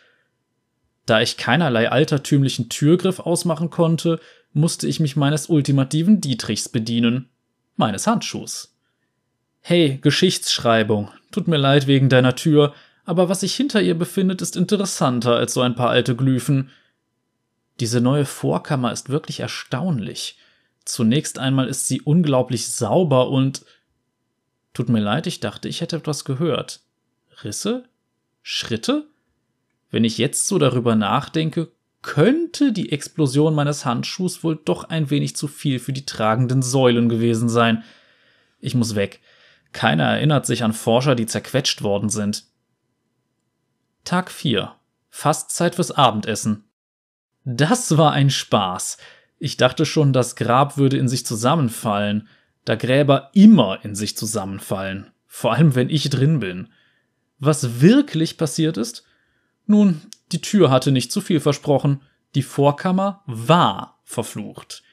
Da ich keinerlei altertümlichen Türgriff ausmachen konnte, musste ich mich meines ultimativen Dietrichs bedienen. Meines Handschuhs. Hey, Geschichtsschreibung, tut mir leid wegen deiner Tür, aber was sich hinter ihr befindet, ist interessanter als so ein paar alte Glyphen. Diese neue Vorkammer ist wirklich erstaunlich. Zunächst einmal ist sie unglaublich sauber und. Tut mir leid, ich dachte, ich hätte etwas gehört. Risse? Schritte? Wenn ich jetzt so darüber nachdenke, könnte die Explosion meines Handschuhs wohl doch ein wenig zu viel für die tragenden Säulen gewesen sein. Ich muss weg. Keiner erinnert sich an Forscher, die zerquetscht worden sind. Tag 4. Fast Zeit fürs Abendessen. Das war ein Spaß. Ich dachte schon, das Grab würde in sich zusammenfallen, da Gräber immer in sich zusammenfallen, vor allem wenn ich drin bin. Was wirklich passiert ist? Nun, die Tür hatte nicht zu viel versprochen, die Vorkammer war verflucht.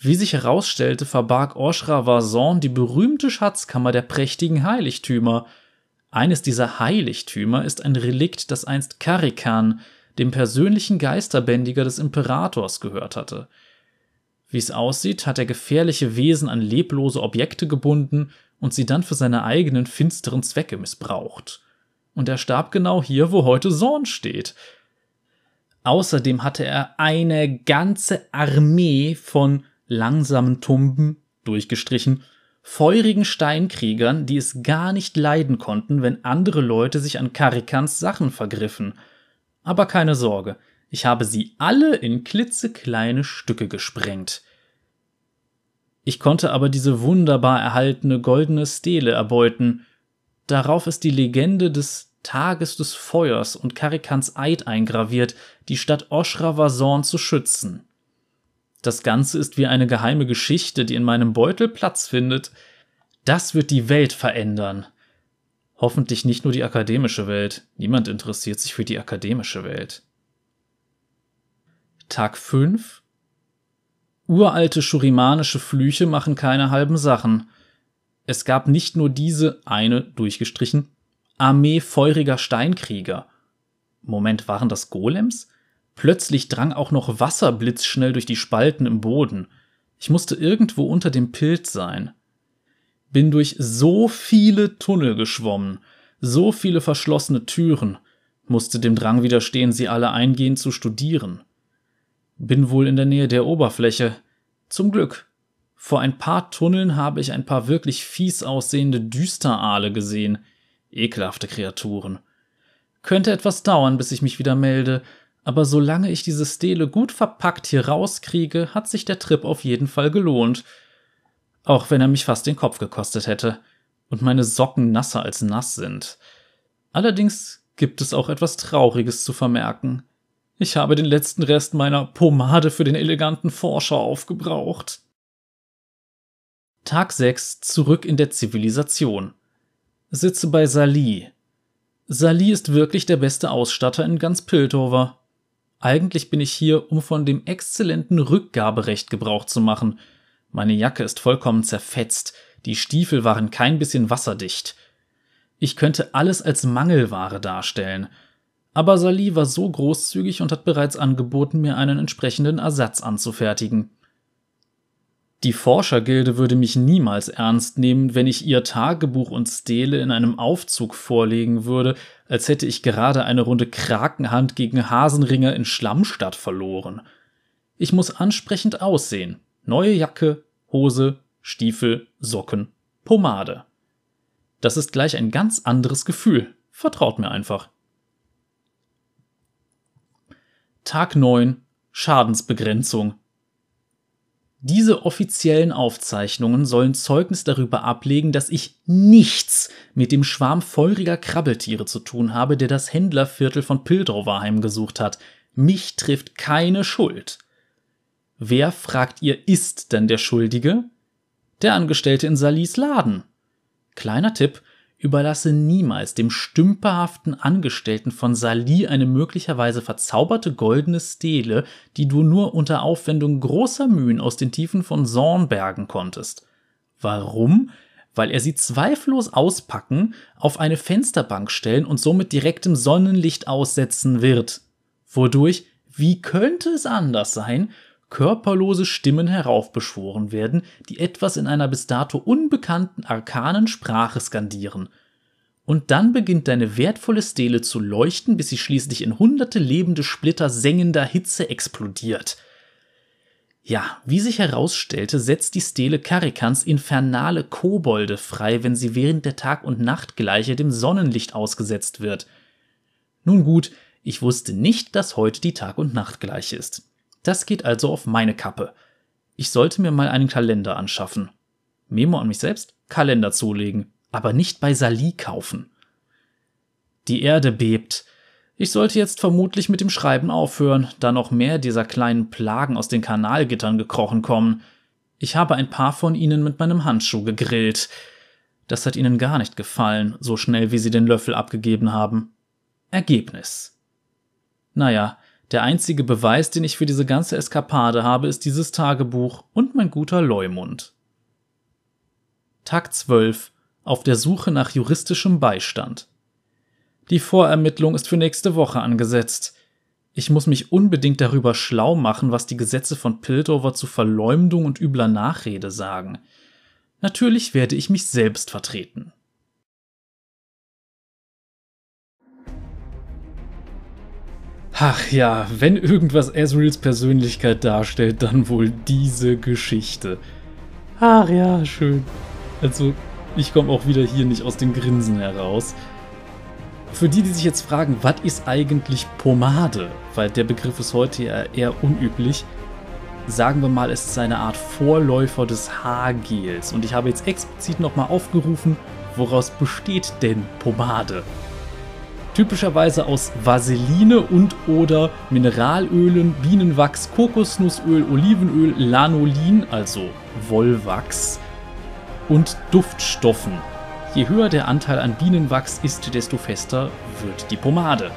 Wie sich herausstellte, verbarg Oshra Vazon die berühmte Schatzkammer der prächtigen Heiligtümer. Eines dieser Heiligtümer ist ein Relikt, das einst Karikan, dem persönlichen Geisterbändiger des Imperators, gehört hatte. Wie es aussieht, hat er gefährliche Wesen an leblose Objekte gebunden und sie dann für seine eigenen finsteren Zwecke missbraucht. Und er starb genau hier, wo heute Zorn steht. Außerdem hatte er eine ganze Armee von langsamen Tumben, durchgestrichen, feurigen Steinkriegern, die es gar nicht leiden konnten, wenn andere Leute sich an Karikans Sachen vergriffen. Aber keine Sorge, ich habe sie alle in klitzekleine Stücke gesprengt. Ich konnte aber diese wunderbar erhaltene goldene Stele erbeuten. Darauf ist die Legende des Tages des Feuers und Karikans Eid eingraviert, die Stadt Oshravazorn zu schützen. Das Ganze ist wie eine geheime Geschichte, die in meinem Beutel Platz findet. Das wird die Welt verändern. Hoffentlich nicht nur die akademische Welt. Niemand interessiert sich für die akademische Welt. Tag 5 Uralte schurimanische Flüche machen keine halben Sachen. Es gab nicht nur diese eine, durchgestrichen, Armee feuriger Steinkrieger. Moment, waren das Golems? Plötzlich drang auch noch Wasser blitzschnell durch die Spalten im Boden. Ich musste irgendwo unter dem Pilz sein. Bin durch so viele Tunnel geschwommen, so viele verschlossene Türen, musste dem Drang widerstehen, sie alle eingehend zu studieren. Bin wohl in der Nähe der Oberfläche. Zum Glück. Vor ein paar Tunneln habe ich ein paar wirklich fies aussehende Düsteraale gesehen. Ekelhafte Kreaturen. Könnte etwas dauern, bis ich mich wieder melde, aber solange ich diese Stele gut verpackt hier rauskriege, hat sich der Trip auf jeden Fall gelohnt. Auch wenn er mich fast den Kopf gekostet hätte und meine Socken nasser als nass sind. Allerdings gibt es auch etwas Trauriges zu vermerken. Ich habe den letzten Rest meiner Pomade für den eleganten Forscher aufgebraucht. Tag 6 zurück in der Zivilisation. Sitze bei Sali. Sali ist wirklich der beste Ausstatter in ganz Piltover. Eigentlich bin ich hier, um von dem exzellenten Rückgaberecht Gebrauch zu machen. Meine Jacke ist vollkommen zerfetzt, die Stiefel waren kein bisschen wasserdicht. Ich könnte alles als Mangelware darstellen. Aber Sali war so großzügig und hat bereits angeboten, mir einen entsprechenden Ersatz anzufertigen. Die Forschergilde würde mich niemals ernst nehmen, wenn ich ihr Tagebuch und Stele in einem Aufzug vorlegen würde, als hätte ich gerade eine Runde Krakenhand gegen Hasenringer in Schlammstadt verloren. Ich muss ansprechend aussehen. Neue Jacke, Hose, Stiefel, Socken, Pomade. Das ist gleich ein ganz anderes Gefühl. Vertraut mir einfach. Tag 9 Schadensbegrenzung diese offiziellen Aufzeichnungen sollen Zeugnis darüber ablegen, dass ich nichts mit dem Schwarm feuriger Krabbeltiere zu tun habe, der das Händlerviertel von Pildover heimgesucht hat. Mich trifft keine Schuld. Wer, fragt ihr, ist denn der Schuldige? Der Angestellte in Salis Laden. Kleiner Tipp, Überlasse niemals dem stümperhaften Angestellten von Sali eine möglicherweise verzauberte goldene Stele, die du nur unter Aufwendung großer Mühen aus den Tiefen von Zorn bergen konntest. Warum? Weil er sie zweifellos auspacken, auf eine Fensterbank stellen und somit direktem Sonnenlicht aussetzen wird. Wodurch, wie könnte es anders sein, körperlose Stimmen heraufbeschworen werden, die etwas in einer bis dato unbekannten arkanen Sprache skandieren. Und dann beginnt deine wertvolle Stele zu leuchten, bis sie schließlich in hunderte lebende Splitter sengender Hitze explodiert. Ja, wie sich herausstellte, setzt die Stele Karikans infernale Kobolde frei, wenn sie während der Tag- und Nachtgleiche dem Sonnenlicht ausgesetzt wird. Nun gut, ich wusste nicht, dass heute die Tag- und Nachtgleiche ist. Das geht also auf meine Kappe. Ich sollte mir mal einen Kalender anschaffen. Memo an mich selbst, Kalender zulegen, aber nicht bei Sali kaufen. Die Erde bebt. Ich sollte jetzt vermutlich mit dem Schreiben aufhören, da noch mehr dieser kleinen Plagen aus den Kanalgittern gekrochen kommen. Ich habe ein paar von ihnen mit meinem Handschuh gegrillt. Das hat ihnen gar nicht gefallen, so schnell wie sie den Löffel abgegeben haben. Ergebnis. Naja, der einzige Beweis, den ich für diese ganze Eskapade habe, ist dieses Tagebuch und mein guter Leumund. Tag 12. Auf der Suche nach juristischem Beistand. Die Vorermittlung ist für nächste Woche angesetzt. Ich muss mich unbedingt darüber schlau machen, was die Gesetze von Piltover zu Verleumdung und übler Nachrede sagen. Natürlich werde ich mich selbst vertreten. Ach ja, wenn irgendwas Ezreals Persönlichkeit darstellt, dann wohl diese Geschichte. Ach ja, schön. Also, ich komme auch wieder hier nicht aus dem Grinsen heraus. Für die, die sich jetzt fragen, was ist eigentlich Pomade? Weil der Begriff ist heute ja eher unüblich. Sagen wir mal, es ist eine Art Vorläufer des Haargels. Und ich habe jetzt explizit nochmal aufgerufen, woraus besteht denn Pomade? Typischerweise aus Vaseline und oder Mineralölen, Bienenwachs, Kokosnussöl, Olivenöl, Lanolin, also Wollwachs und Duftstoffen. Je höher der Anteil an Bienenwachs ist, desto fester wird die Pomade.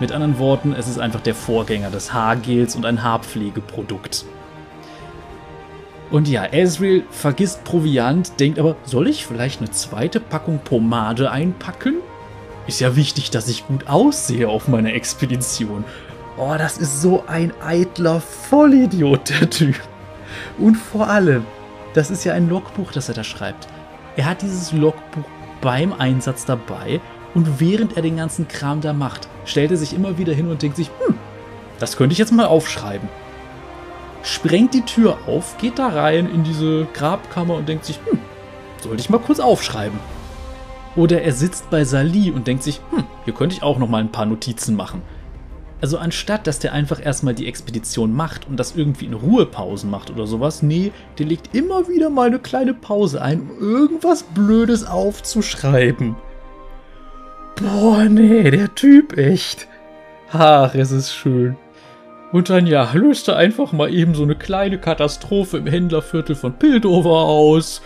Mit anderen Worten, es ist einfach der Vorgänger des Haargels und ein Haarpflegeprodukt. Und ja, Ezreal vergisst Proviant, denkt aber, soll ich vielleicht eine zweite Packung Pomade einpacken? Ist ja wichtig, dass ich gut aussehe auf meiner Expedition. Oh, das ist so ein eitler Vollidiot, der Typ. Und vor allem, das ist ja ein Logbuch, das er da schreibt. Er hat dieses Logbuch beim Einsatz dabei und während er den ganzen Kram da macht, stellt er sich immer wieder hin und denkt sich, hm, das könnte ich jetzt mal aufschreiben. Sprengt die Tür auf, geht da rein in diese Grabkammer und denkt sich, hm, sollte ich mal kurz aufschreiben. Oder er sitzt bei Sali und denkt sich, hm, hier könnte ich auch noch mal ein paar Notizen machen. Also anstatt, dass der einfach erstmal die Expedition macht und das irgendwie in Ruhepausen macht oder sowas, nee, der legt immer wieder mal eine kleine Pause ein, um irgendwas Blödes aufzuschreiben. Boah, nee, der Typ echt. Ach, es ist schön. Und dann, ja, löst er einfach mal eben so eine kleine Katastrophe im Händlerviertel von Pildover aus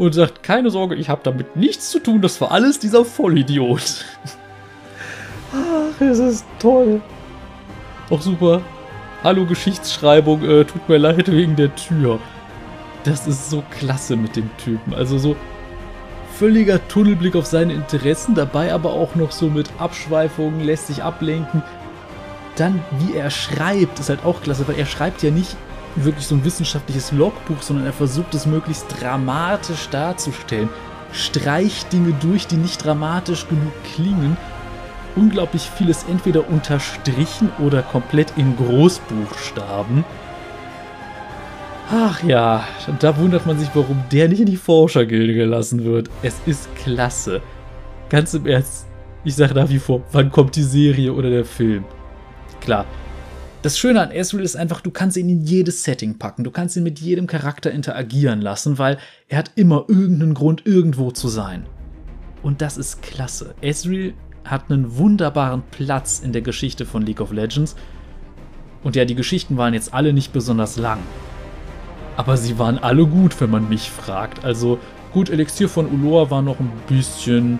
und sagt, keine Sorge, ich habe damit nichts zu tun, das war alles dieser Vollidiot. Ach, es ist toll. Auch super. Hallo Geschichtsschreibung, äh, tut mir leid wegen der Tür. Das ist so klasse mit dem Typen. Also so völliger Tunnelblick auf seine Interessen, dabei aber auch noch so mit Abschweifungen, lässt sich ablenken. Dann, wie er schreibt, ist halt auch klasse, weil er schreibt ja nicht wirklich so ein wissenschaftliches Logbuch, sondern er versucht es möglichst dramatisch darzustellen. Streicht Dinge durch, die nicht dramatisch genug klingen. Unglaublich vieles entweder unterstrichen oder komplett in Großbuchstaben. Ach ja, da wundert man sich, warum der nicht in die Forschergilde gelassen wird. Es ist klasse. Ganz im Ernst, ich sage nach wie vor, wann kommt die Serie oder der Film? Klar. Das Schöne an Ezreal ist einfach, du kannst ihn in jedes Setting packen. Du kannst ihn mit jedem Charakter interagieren lassen, weil er hat immer irgendeinen Grund, irgendwo zu sein. Und das ist klasse. Ezreal hat einen wunderbaren Platz in der Geschichte von League of Legends. Und ja, die Geschichten waren jetzt alle nicht besonders lang aber sie waren alle gut, wenn man mich fragt. Also gut, Elixier von Ulor war noch ein bisschen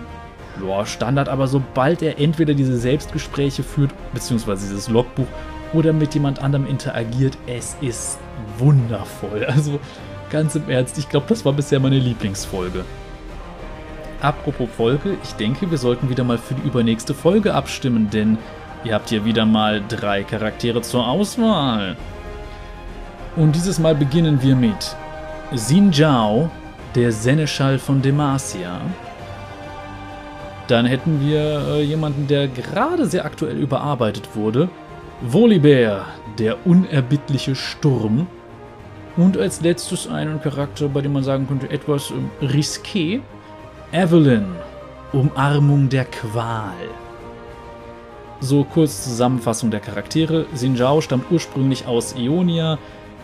ja, Standard, aber sobald er entweder diese Selbstgespräche führt, beziehungsweise dieses Logbuch, oder mit jemand anderem interagiert, es ist wundervoll. Also ganz im Ernst, ich glaube, das war bisher meine Lieblingsfolge. Apropos Folge, ich denke, wir sollten wieder mal für die übernächste Folge abstimmen, denn ihr habt hier wieder mal drei Charaktere zur Auswahl. Und dieses Mal beginnen wir mit Xin Zhao, der Seneschall von Demacia. Dann hätten wir äh, jemanden, der gerade sehr aktuell überarbeitet wurde. Volibear, der unerbittliche Sturm. Und als letztes einen Charakter, bei dem man sagen könnte, etwas äh, risqué. Evelyn, Umarmung der Qual. So kurz Zusammenfassung der Charaktere. Xin Zhao stammt ursprünglich aus Ionia,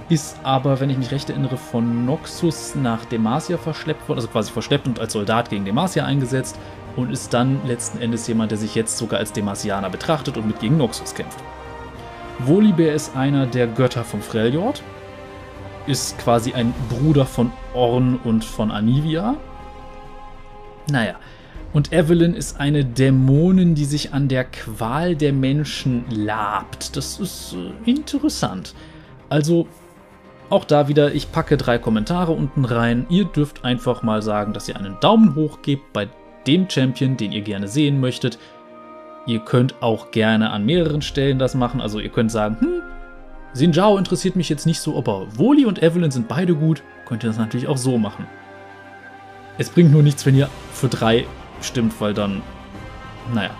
ist aber, wenn ich mich recht erinnere, von Noxus nach Demacia verschleppt worden, also quasi verschleppt und als Soldat gegen Demacia eingesetzt und ist dann letzten Endes jemand, der sich jetzt sogar als Demacianer betrachtet und mit gegen Noxus kämpft. Volibear ist einer der Götter von Freljord, ist quasi ein Bruder von Orn und von Anivia. Naja, und Evelyn ist eine Dämonin, die sich an der Qual der Menschen labt. Das ist äh, interessant. Also auch da wieder, ich packe drei Kommentare unten rein. Ihr dürft einfach mal sagen, dass ihr einen Daumen hoch gebt bei dem Champion, den ihr gerne sehen möchtet. Ihr könnt auch gerne an mehreren Stellen das machen. Also ihr könnt sagen, hm, Sinjao interessiert mich jetzt nicht so, aber Woli und Evelyn sind beide gut. Könnt ihr das natürlich auch so machen. Es bringt nur nichts, wenn ihr für drei stimmt, weil dann, naja.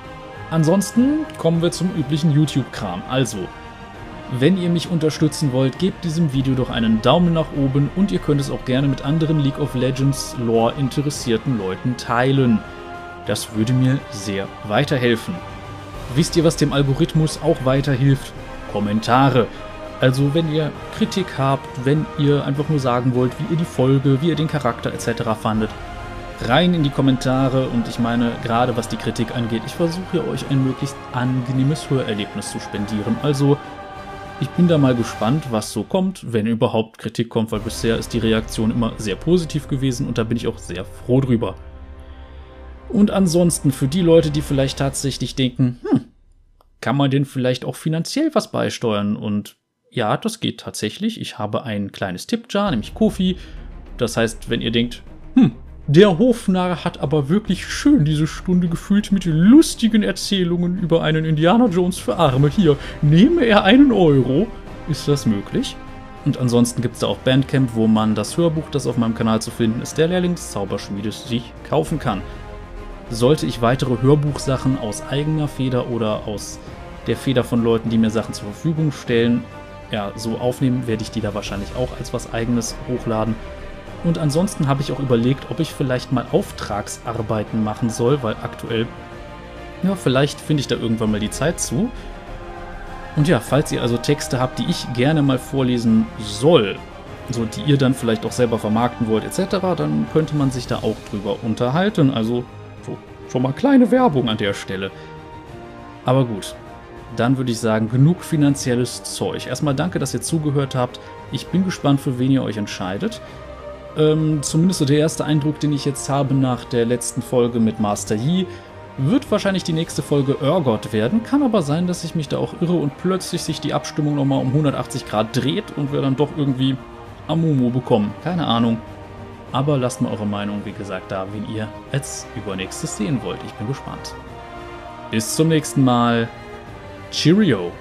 Ansonsten kommen wir zum üblichen YouTube-Kram. Also, wenn ihr mich unterstützen wollt, gebt diesem Video doch einen Daumen nach oben und ihr könnt es auch gerne mit anderen League of Legends Lore interessierten Leuten teilen. Das würde mir sehr weiterhelfen. Wisst ihr, was dem Algorithmus auch weiterhilft? Kommentare. Also wenn ihr Kritik habt, wenn ihr einfach nur sagen wollt, wie ihr die Folge, wie ihr den Charakter etc. fandet, rein in die Kommentare und ich meine, gerade was die Kritik angeht, ich versuche euch ein möglichst angenehmes Hörerlebnis zu spendieren. Also ich bin da mal gespannt, was so kommt, wenn überhaupt Kritik kommt, weil bisher ist die Reaktion immer sehr positiv gewesen und da bin ich auch sehr froh drüber. Und ansonsten für die Leute, die vielleicht tatsächlich denken, hm, kann man denn vielleicht auch finanziell was beisteuern? Und ja, das geht tatsächlich. Ich habe ein kleines Tippjar, nämlich Kofi. Das heißt, wenn ihr denkt, hm, der Hofnarr hat aber wirklich schön diese Stunde gefüllt mit lustigen Erzählungen über einen Indiana Jones für Arme. Hier, nehme er einen Euro. Ist das möglich? Und ansonsten gibt es da auch Bandcamp, wo man das Hörbuch, das auf meinem Kanal zu finden ist, der Lehrlingszauberschmiede, sich kaufen kann. Sollte ich weitere Hörbuchsachen aus eigener Feder oder aus der Feder von Leuten, die mir Sachen zur Verfügung stellen, ja, so aufnehmen, werde ich die da wahrscheinlich auch als was eigenes hochladen. Und ansonsten habe ich auch überlegt, ob ich vielleicht mal Auftragsarbeiten machen soll, weil aktuell, ja, vielleicht finde ich da irgendwann mal die Zeit zu. Und ja, falls ihr also Texte habt, die ich gerne mal vorlesen soll, so die ihr dann vielleicht auch selber vermarkten wollt etc., dann könnte man sich da auch drüber unterhalten. Also so, schon mal kleine Werbung an der Stelle. Aber gut, dann würde ich sagen, genug finanzielles Zeug. Erstmal danke, dass ihr zugehört habt. Ich bin gespannt, für wen ihr euch entscheidet. Ähm, zumindest so der erste Eindruck, den ich jetzt habe nach der letzten Folge mit Master Yi, wird wahrscheinlich die nächste Folge Urgot werden. Kann aber sein, dass ich mich da auch irre und plötzlich sich die Abstimmung nochmal um 180 Grad dreht und wir dann doch irgendwie Amumu bekommen. Keine Ahnung. Aber lasst mal eure Meinung, wie gesagt, da, wen ihr als übernächstes sehen wollt. Ich bin gespannt. Bis zum nächsten Mal. Cheerio!